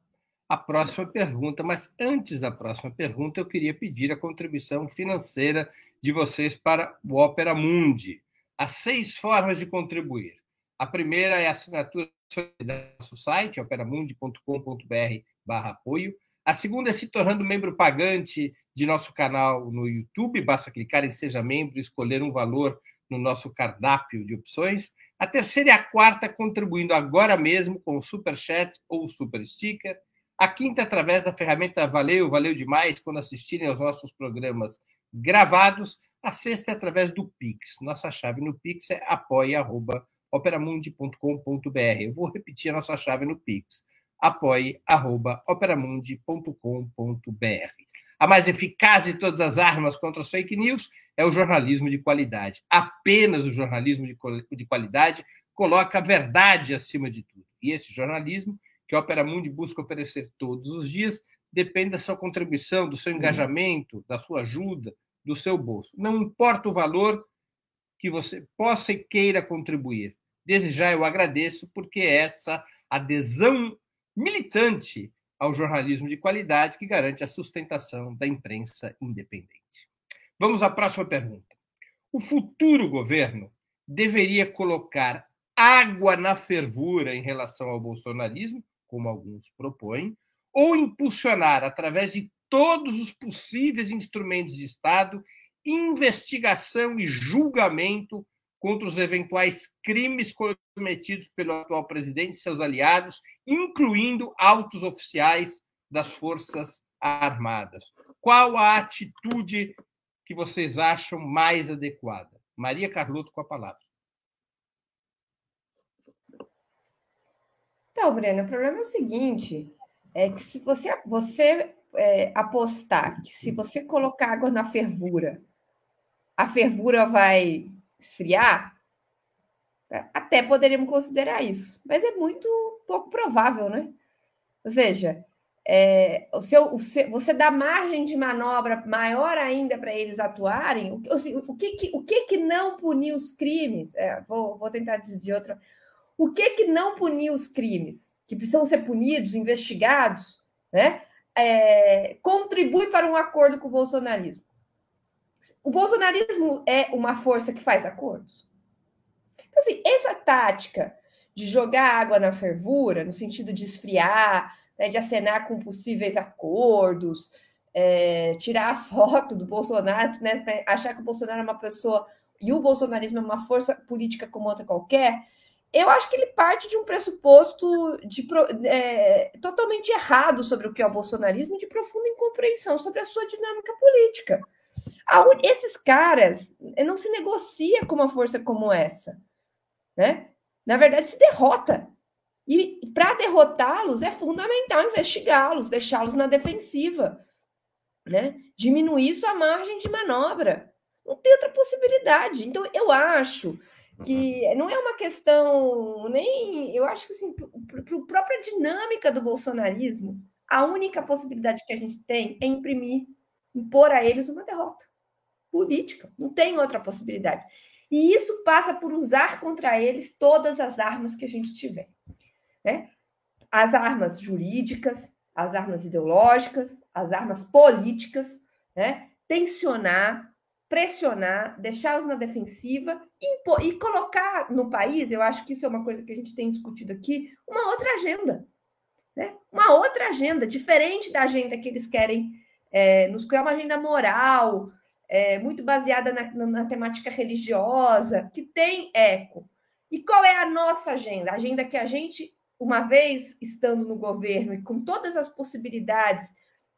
A: à próxima pergunta. Mas antes da próxima pergunta, eu queria pedir a contribuição financeira de vocês para o Opera Mundi. Há seis formas de contribuir. A primeira é a assinatura do nosso site, operamundi.com.br barra apoio. A segunda é se tornando membro pagante de nosso canal no YouTube. Basta clicar em Seja Membro e escolher um valor no nosso cardápio de opções. A terceira e a quarta, contribuindo agora mesmo com o Super Chat ou Super Sticker. A quinta, através da ferramenta Valeu, valeu demais quando assistirem aos nossos programas gravados. A sexta é através do Pix. Nossa chave no Pix é apoia.operamundi.com.br. Eu vou repetir a nossa chave no Pix. apoia.operamundi.com.br. A mais eficaz de todas as armas contra as fake news é o jornalismo de qualidade. Apenas o jornalismo de qualidade coloca a verdade acima de tudo. E esse jornalismo que a Opera Mundi busca oferecer todos os dias depende da sua contribuição, do seu engajamento, da sua ajuda, do seu bolso. Não importa o valor que você possa e queira contribuir. Desde já eu agradeço, porque essa adesão militante ao jornalismo de qualidade que garante a sustentação da imprensa independente. Vamos à próxima pergunta. O futuro governo deveria colocar água na fervura em relação ao bolsonarismo, como alguns propõem, ou impulsionar, através de todos os possíveis instrumentos de Estado, investigação e julgamento contra os eventuais crimes cometidos pelo atual presidente e seus aliados, incluindo altos oficiais das Forças Armadas. Qual a atitude que vocês acham mais adequada? Maria Carlotto com a palavra.
B: Então, Breno, o problema é o seguinte: é que se você, você é, apostar que se você colocar água na fervura, a fervura vai esfriar, até poderíamos considerar isso, mas é muito pouco provável, né? Ou seja, é, o seu, o seu, você dá margem de manobra maior ainda para eles atuarem. O, assim, o, que, que, o que, que não punir os crimes? É, vou, vou tentar dizer de outra. O que, que não punir os crimes? Que precisam ser punidos, investigados, né? É, contribui para um acordo com o bolsonarismo. O bolsonarismo é uma força que faz acordos. Então, assim, essa tática de jogar água na fervura, no sentido de esfriar, né, de acenar com possíveis acordos, é, tirar a foto do Bolsonaro, né, né, achar que o Bolsonaro é uma pessoa e o bolsonarismo é uma força política como outra qualquer, eu acho que ele parte de um pressuposto de, é, totalmente errado sobre o que é o bolsonarismo, de profunda incompreensão sobre a sua dinâmica política. Esses caras não se negocia com uma força como essa, né? Na verdade, se derrota. E para derrotá-los é fundamental investigá-los, deixá-los na defensiva, né? Diminuir sua margem de manobra. Não tem outra possibilidade. Então, eu acho que uhum. não é uma questão nem. Eu acho que assim, para a própria dinâmica do bolsonarismo, a única possibilidade que a gente tem é imprimir, impor a eles uma derrota política. Não tem outra possibilidade. E isso passa por usar contra eles todas as armas que a gente tiver né? As armas jurídicas, as armas ideológicas, as armas políticas, né? Tensionar, pressionar, deixá-los na defensiva impor, e colocar no país, eu acho que isso é uma coisa que a gente tem discutido aqui, uma outra agenda. Né? Uma outra agenda, diferente da agenda que eles querem é, nos criar, uma agenda moral, é, muito baseada na, na, na, temática religiosa, que tem eco. E qual é a nossa agenda? A agenda que a gente uma vez estando no governo e com todas as possibilidades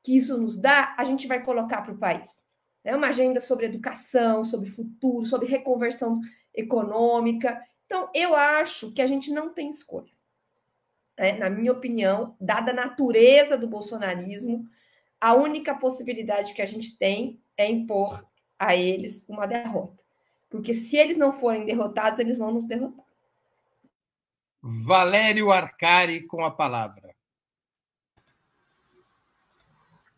B: que isso nos dá, a gente vai colocar para o país. É uma agenda sobre educação, sobre futuro, sobre reconversão econômica. Então, eu acho que a gente não tem escolha. É, na minha opinião, dada a natureza do bolsonarismo, a única possibilidade que a gente tem é impor a eles uma derrota. Porque se eles não forem derrotados, eles vão nos derrotar.
A: Valério Arcari com a palavra.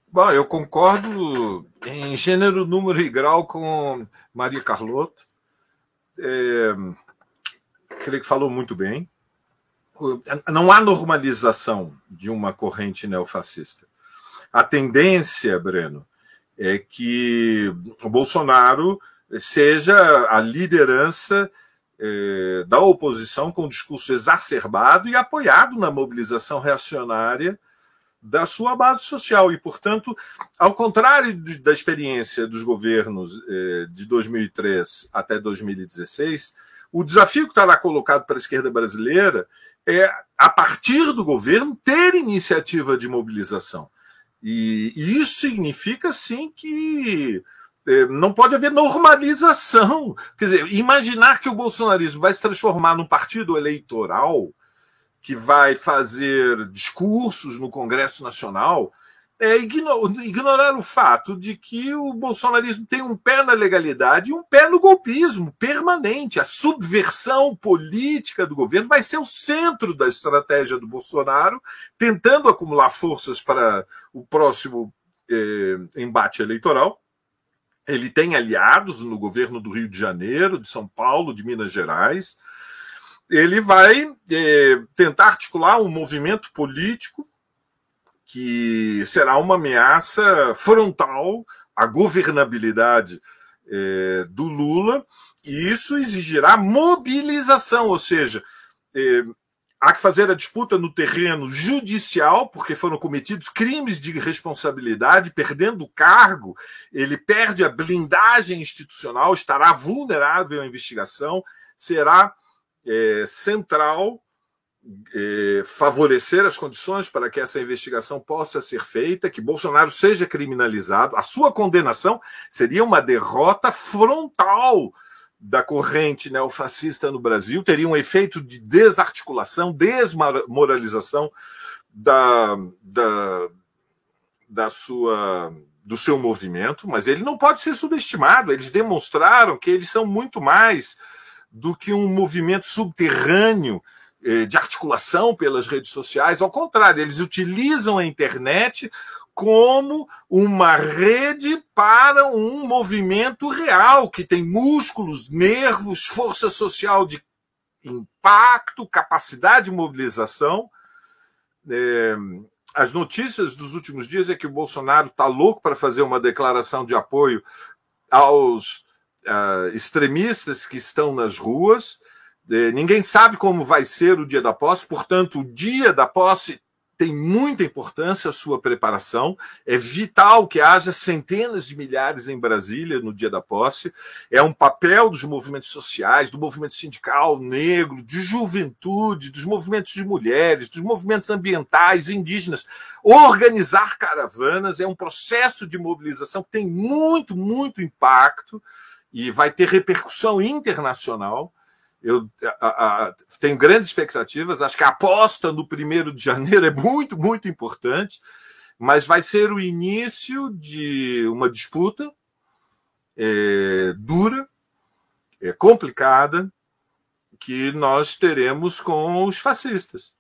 C: Bom, eu concordo em gênero, número e grau com Maria Carlotto. É, creio que falou muito bem. Não há normalização de uma corrente neofascista. A tendência, Breno, é que o Bolsonaro seja a liderança é, da oposição com discurso exacerbado e apoiado na mobilização reacionária da sua base social. E, portanto, ao contrário de, da experiência dos governos é, de 2003 até 2016, o desafio que está lá colocado para a esquerda brasileira é, a partir do governo, ter iniciativa de mobilização. E, e isso significa, sim, que é, não pode haver normalização. Quer dizer, imaginar que o bolsonarismo vai se transformar num partido eleitoral que vai fazer discursos no Congresso Nacional é ignorar o fato de que o bolsonarismo tem um pé na legalidade e um pé no golpismo permanente. A subversão política do governo vai ser o centro da estratégia do Bolsonaro, tentando acumular forças para o próximo eh, embate eleitoral. Ele tem aliados no governo do Rio de Janeiro, de São Paulo, de Minas Gerais. Ele vai eh, tentar articular um movimento político que será uma ameaça frontal à governabilidade é, do Lula, e isso exigirá mobilização, ou seja, é, há que fazer a disputa no terreno judicial, porque foram cometidos crimes de responsabilidade, perdendo o cargo, ele perde a blindagem institucional, estará vulnerável à investigação, será é, central é, favorecer as condições para que essa investigação possa ser feita, que Bolsonaro seja criminalizado. A sua condenação seria uma derrota frontal da corrente neofascista no Brasil, teria um efeito de desarticulação, desmoralização da, da, da sua do seu movimento, mas ele não pode ser subestimado. Eles demonstraram que eles são muito mais do que um movimento subterrâneo de articulação pelas redes sociais. Ao contrário, eles utilizam a internet como uma rede para um movimento real, que tem músculos, nervos, força social de impacto, capacidade de mobilização. É, as notícias dos últimos dias é que o Bolsonaro está louco para fazer uma declaração de apoio aos uh, extremistas que estão nas ruas. É, ninguém sabe como vai ser o dia da posse, portanto, o dia da posse tem muita importância a sua preparação. É vital que haja centenas de milhares em Brasília no dia da posse. É um papel dos movimentos sociais, do movimento sindical negro, de juventude, dos movimentos de mulheres, dos movimentos ambientais, indígenas. Organizar caravanas é um processo de mobilização que tem muito, muito impacto e vai ter repercussão internacional. Eu a, a, tenho grandes expectativas, acho que a aposta no primeiro de janeiro é muito, muito importante, mas vai ser o início de uma disputa é, dura, é, complicada, que nós teremos com os fascistas.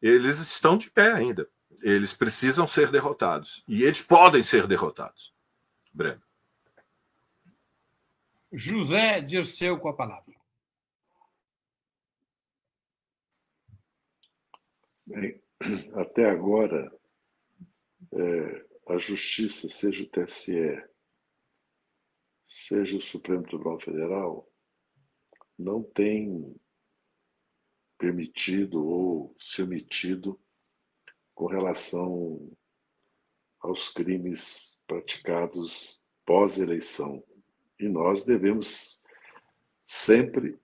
C: Eles estão de pé ainda. Eles precisam ser derrotados. E eles podem ser derrotados. Breno.
A: José Dirceu com a palavra.
D: Bem, até agora, é, a Justiça, seja o TSE, seja o Supremo Tribunal Federal, não tem permitido ou se omitido com relação aos crimes praticados pós-eleição. E nós devemos sempre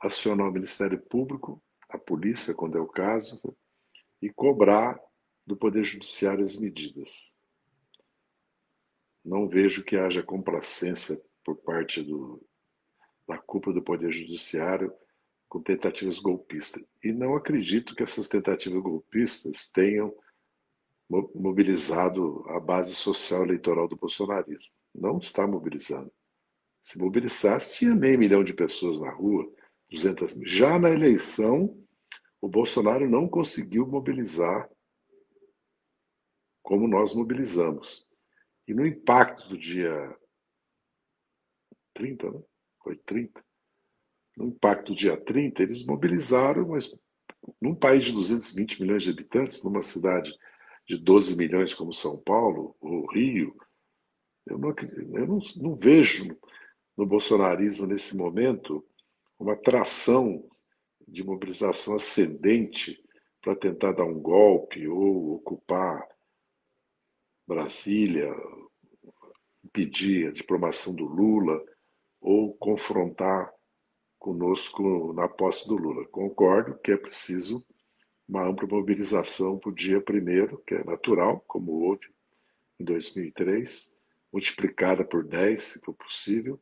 D: acionar o Ministério Público a polícia, quando é o caso, e cobrar do Poder Judiciário as medidas. Não vejo que haja complacência por parte do, da culpa do Poder Judiciário com tentativas golpistas. E não acredito que essas tentativas golpistas tenham mobilizado a base social eleitoral do bolsonarismo. Não está mobilizando. Se mobilizasse, tinha meio milhão de pessoas na rua, 200 mil. Já na eleição, o Bolsonaro não conseguiu mobilizar como nós mobilizamos. E no impacto do dia 30, né? Foi 30. No impacto do dia 30, eles mobilizaram, mas num país de 220 milhões de habitantes, numa cidade de 12 milhões como São Paulo, ou Rio, eu não, eu não, não vejo no bolsonarismo nesse momento uma tração de mobilização ascendente para tentar dar um golpe ou ocupar Brasília, impedir a diplomação do Lula ou confrontar conosco na posse do Lula. Concordo que é preciso uma ampla mobilização para o dia primeiro, que é natural, como houve em 2003, multiplicada por 10, se for possível,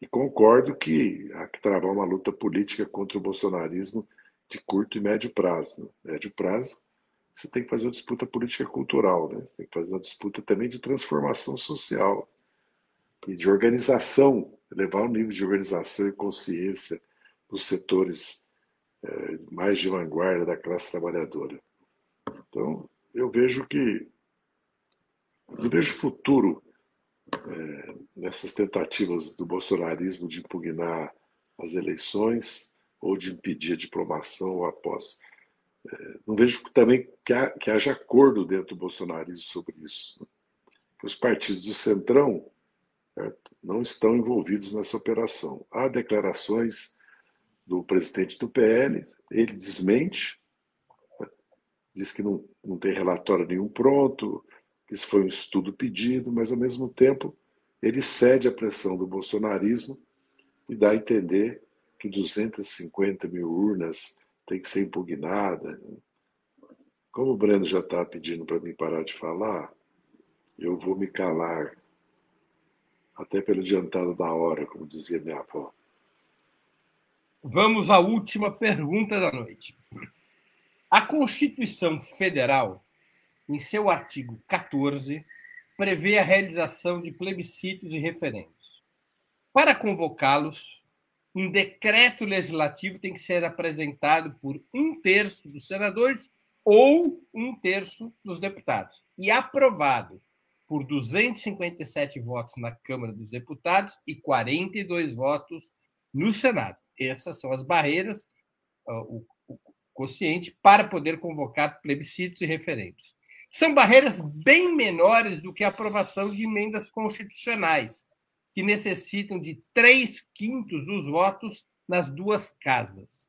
D: e concordo que há que travar uma luta política contra o bolsonarismo de curto e médio prazo. Médio prazo você tem que fazer uma disputa política cultural, né? Você tem que fazer uma disputa também de transformação social e de organização, elevar o nível de organização e consciência dos setores é, mais de vanguarda da classe trabalhadora. Então, eu vejo que eu vejo futuro é, nessas tentativas do bolsonarismo de impugnar as eleições ou de impedir a diplomação após. É, não vejo também que, que, haja acordo dentro do bolsonarismo sobre isso. Né? Os partidos do Centrão não estão envolvidos nessa operação. Há declarações do presidente do PL, ele desmente, né? diz que não, não tem relatório nenhum pronto, isso foi um estudo pedido, mas ao mesmo tempo ele cede à pressão do bolsonarismo e dá a entender que 250 mil urnas tem que ser impugnada. Como o Breno já está pedindo para mim parar de falar, eu vou me calar, até pelo adiantado da hora, como dizia minha avó.
A: Vamos à última pergunta da noite. A Constituição Federal, em seu artigo 14, prevê a realização de plebiscitos e referendos. Para convocá-los, um decreto legislativo tem que ser apresentado por um terço dos senadores ou um terço dos deputados e aprovado por 257 votos na Câmara dos Deputados e 42 votos no Senado. Essas são as barreiras, o quociente, para poder convocar plebiscitos e referendos. São barreiras bem menores do que a aprovação de emendas constitucionais, que necessitam de três quintos dos votos nas duas casas.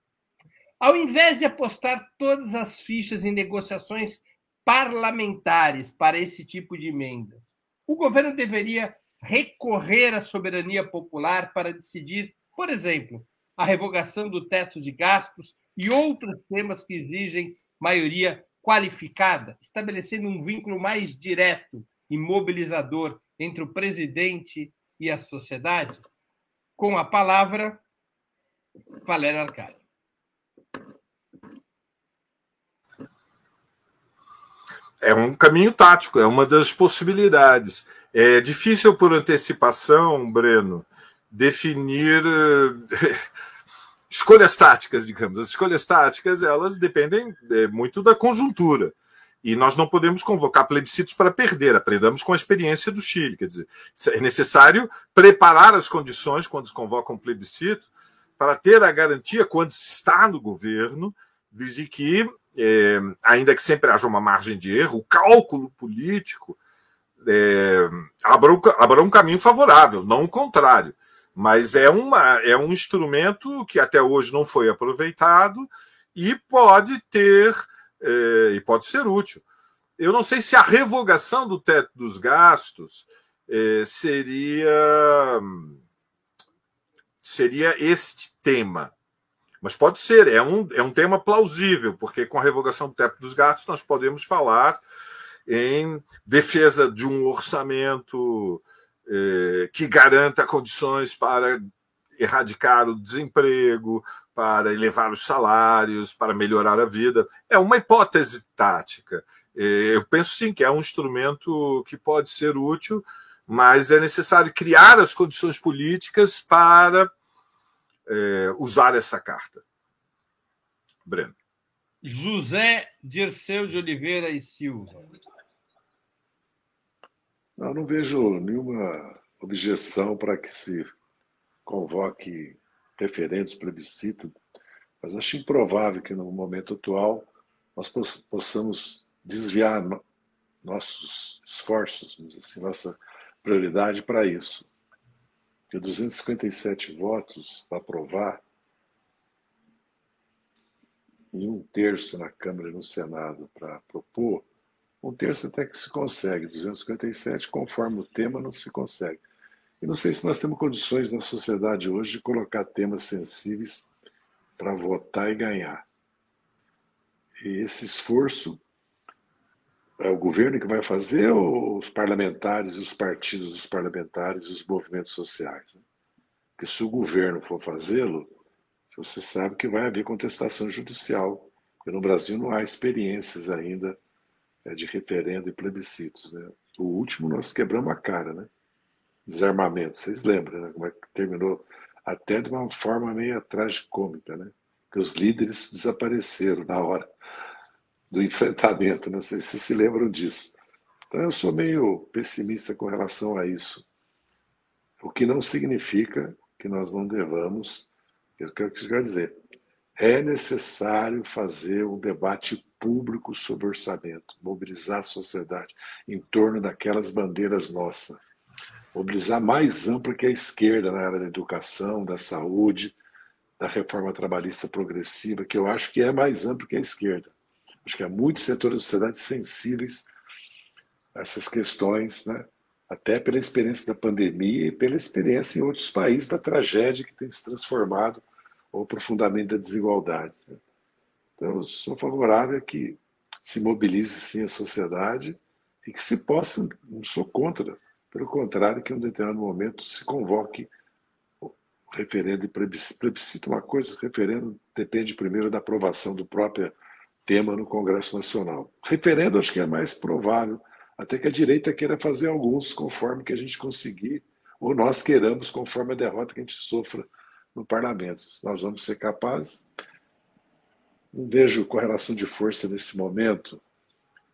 A: Ao invés de apostar todas as fichas em negociações parlamentares para esse tipo de emendas, o governo deveria recorrer à soberania popular para decidir, por exemplo, a revogação do teto de gastos e outros temas que exigem maioria qualificada, estabelecendo um vínculo mais direto e mobilizador entre o presidente e a sociedade? Com a palavra, Valério Arcari.
C: É um caminho tático, é uma das possibilidades. É difícil por antecipação, Breno, definir escolhas táticas, digamos. As escolhas táticas, elas dependem é, muito da conjuntura. E nós não podemos convocar plebiscitos para perder. Aprendamos com a experiência do Chile. Quer dizer, é necessário preparar as condições quando se convoca um plebiscito para ter a garantia, quando se está no governo, de que, é, ainda que sempre haja uma margem de erro, o cálculo político é, abra, abra um caminho favorável, não o contrário. Mas é, uma, é um instrumento que até hoje não foi aproveitado e pode ter é, e pode ser útil. Eu não sei se a revogação do teto dos gastos é, seria seria este tema. Mas pode ser, é um, é um tema plausível, porque com a revogação do teto dos gastos nós podemos falar em defesa de um orçamento eh, que garanta condições para erradicar o desemprego, para elevar os salários, para melhorar a vida. É uma hipótese tática. Eh, eu penso sim que é um instrumento que pode ser útil, mas é necessário criar as condições políticas para eh, usar essa carta. Breno.
A: José Dirceu de Oliveira e Silva.
D: Não, não vejo nenhuma objeção para que se convoque referendos, plebiscito, mas acho improvável que no momento atual nós possamos desviar nossos esforços, assim, nossa prioridade para isso. Porque 257 votos para aprovar e um terço na Câmara e no Senado para propor, um terço até que se consegue, 257, conforme o tema, não se consegue. E não sei se nós temos condições na sociedade hoje de colocar temas sensíveis para votar e ganhar. E esse esforço é o governo que vai fazer ou os parlamentares, os partidos dos parlamentares e os movimentos sociais? Né? Porque se o governo for fazê-lo, você sabe que vai haver contestação judicial Porque no Brasil não há experiências ainda de referendo e plebiscitos. Né? O último nós quebramos a cara, né? Desarmamento, vocês lembram, né? Como é que terminou até de uma forma meio tragicômica, né? Que os líderes desapareceram na hora do enfrentamento. Não sei se se lembram disso. Então eu sou meio pessimista com relação a isso. O que não significa que nós não devamos, é o que eu quero dizer, é necessário fazer um debate público sobre orçamento, mobilizar a sociedade em torno daquelas bandeiras nossas, mobilizar mais ampla que a esquerda na área da educação, da saúde, da reforma trabalhista progressiva, que eu acho que é mais amplo que a esquerda. Acho que há muitos setores da sociedade sensíveis a essas questões, né? até pela experiência da pandemia e pela experiência em outros países da tragédia que tem se transformado ou aprofundamento da desigualdade. Né? Então, eu sou favorável a que se mobilize sim a sociedade e que se possa, não sou contra, pelo contrário, que em um determinado momento se convoque referendo e plebiscito. Uma coisa, referendo depende primeiro da aprovação do próprio tema no Congresso Nacional. Referendo acho que é mais provável, até que a direita queira fazer alguns conforme que a gente conseguir, ou nós queiramos conforme a derrota que a gente sofra no parlamento. Nós vamos ser capazes. Não vejo correlação de força nesse momento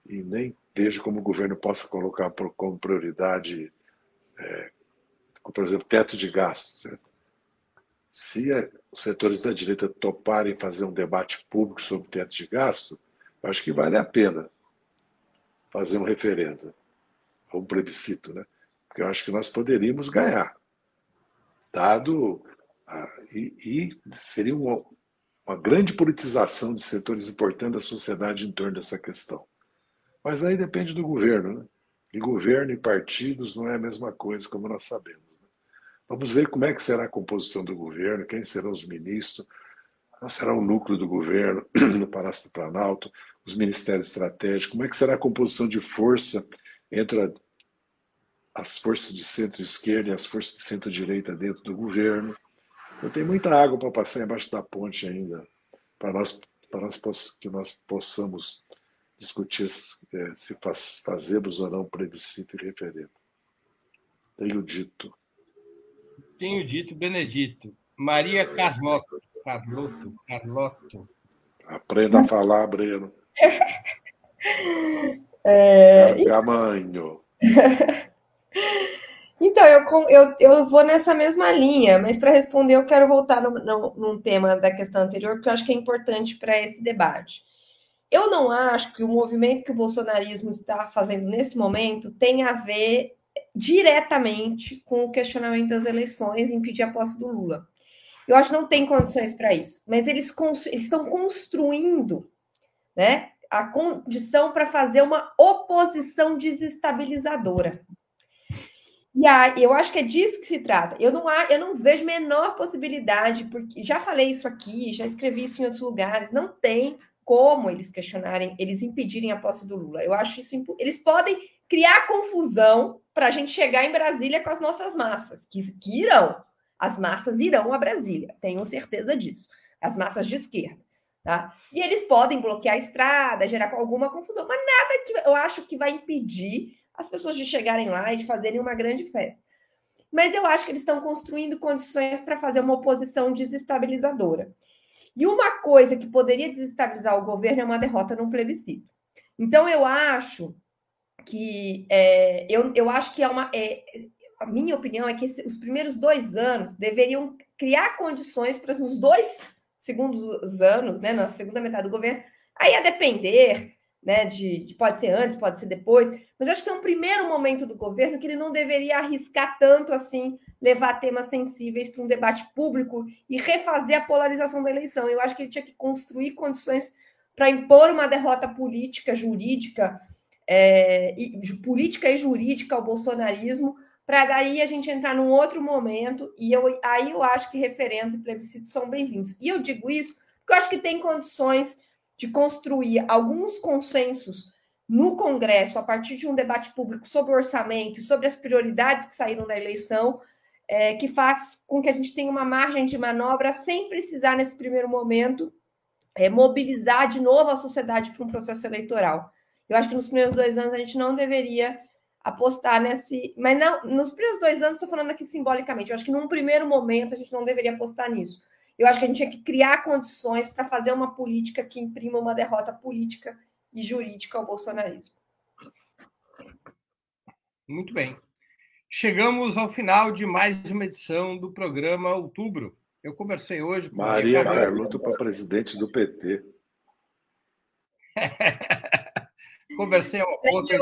D: e nem vejo como o governo possa colocar como prioridade, é, por exemplo, teto de gastos. Né? Se os setores da direita toparem fazer um debate público sobre teto de gasto, acho que vale a pena fazer um referendo, ou um plebiscito, né? Porque eu acho que nós poderíamos ganhar, dado e, e seria uma, uma grande politização de setores importantes da sociedade em torno dessa questão. Mas aí depende do governo. Né? E governo e partidos não é a mesma coisa, como nós sabemos. Né? Vamos ver como é que será a composição do governo, quem serão os ministros, qual será o núcleo do governo no Palácio do Planalto, os ministérios estratégicos, como é que será a composição de força entre as forças de centro-esquerda e as forças de centro-direita dentro do governo. Eu tenho muita água para passar embaixo da ponte ainda, para nós, para nós que nós possamos discutir é, se faz, fazemos ou não plebiscito e referendo. Tenho dito.
A: Tenho dito, Benedito. Maria Carlotto. Carlotto. Carlotto.
D: Aprenda a falar, Breno.
B: É...
D: Tamanho.
B: Então, eu, eu, eu vou nessa mesma linha, mas para responder, eu quero voltar no, no, num tema da questão anterior, porque eu acho que é importante para esse debate. Eu não acho que o movimento que o bolsonarismo está fazendo nesse momento tem a ver diretamente com o questionamento das eleições e impedir a posse do Lula. Eu acho que não tem condições para isso, mas eles, eles estão construindo né, a condição para fazer uma oposição desestabilizadora. E aí, eu acho que é disso que se trata. Eu não, eu não vejo menor possibilidade, porque já falei isso aqui, já escrevi isso em outros lugares, não tem como eles questionarem, eles impedirem a posse do Lula. Eu acho isso. Eles podem criar confusão para a gente chegar em Brasília com as nossas massas, que, que irão. As massas irão a Brasília, tenho certeza disso. As massas de esquerda. Tá? E eles podem bloquear a estrada, gerar alguma confusão, mas nada que eu acho que vai impedir as pessoas de chegarem lá e de fazerem uma grande festa. Mas eu acho que eles estão construindo condições para fazer uma oposição desestabilizadora. E uma coisa que poderia desestabilizar o governo é uma derrota num plebiscito. Então eu acho que é, eu, eu acho que é uma é, a minha opinião é que esse, os primeiros dois anos deveriam criar condições para os dois segundos anos, né, na segunda metade do governo, aí a depender né, de, de, pode ser antes, pode ser depois, mas acho que é um primeiro momento do governo que ele não deveria arriscar tanto assim, levar temas sensíveis para um debate público e refazer a polarização da eleição. Eu acho que ele tinha que construir condições para impor uma derrota política, jurídica, é, e, política e jurídica ao bolsonarismo, para daí a gente entrar num outro momento, e eu, aí eu acho que referendos e plebiscitos são bem-vindos. E eu digo isso porque eu acho que tem condições de construir alguns consensos no Congresso, a partir de um debate público sobre orçamento, sobre as prioridades que saíram da eleição, é, que faz com que a gente tenha uma margem de manobra sem precisar, nesse primeiro momento, é, mobilizar de novo a sociedade para um processo eleitoral. Eu acho que nos primeiros dois anos a gente não deveria apostar nesse. Mas não, nos primeiros dois anos, estou falando aqui simbolicamente, eu acho que num primeiro momento a gente não deveria apostar nisso. Eu acho que a gente tinha que criar condições para fazer uma política que imprima uma derrota política e jurídica ao bolsonarismo.
A: Muito bem. Chegamos ao final de mais uma edição do programa Outubro. Eu conversei hoje com
D: Maria Carlotto para presidente do PT.
A: conversei ontem.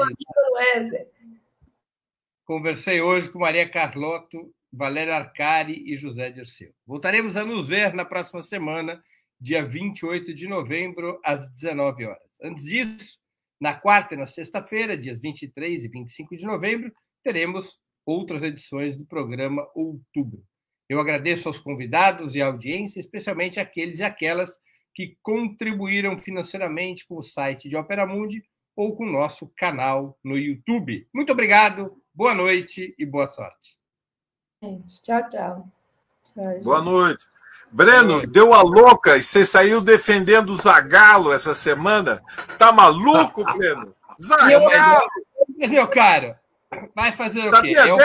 A: Conversei hoje com Maria Carlotto, Valéria Arcari e José Dirceu. Voltaremos a nos ver na próxima semana, dia 28 de novembro, às 19 horas. Antes disso, na quarta e na sexta-feira, dias 23 e 25 de novembro, teremos outras edições do programa Outubro. Eu agradeço aos convidados e à audiência, especialmente aqueles e aquelas que contribuíram financeiramente com o site de Opera Mundi ou com o nosso canal no YouTube. Muito obrigado, boa noite e boa sorte.
B: Tchau, tchau.
C: tchau boa noite. Breno, deu a louca e você saiu defendendo o Zagalo essa semana? Tá maluco, Breno?
A: Zagalo! Meu cara, vai fazer o quê?
C: É o,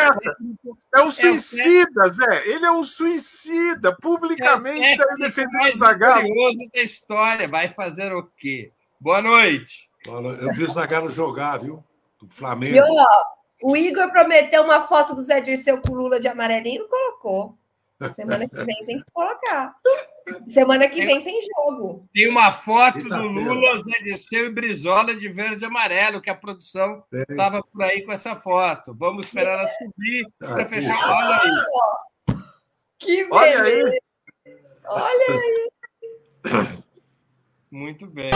C: é o suicida, é Zé. Ele é um suicida. Publicamente é saiu defendendo o Zagalo.
A: curioso da história. Vai fazer o quê? Boa noite.
E: Eu vi o Zagalo jogar, viu? Do Flamengo.
B: E, ó, o Igor prometeu uma foto do Zé Dirceu com Lula de amarelinho e não colocou. Semana que vem tem que colocar. Semana que vem tem jogo.
A: Tem uma foto do Lula, Zé Dirceu e Brizola de verde e amarelo, que a produção estava por aí com essa foto. Vamos esperar ela subir para fechar. Olha aí.
B: Que beleza! Olha aí.
A: Muito bem.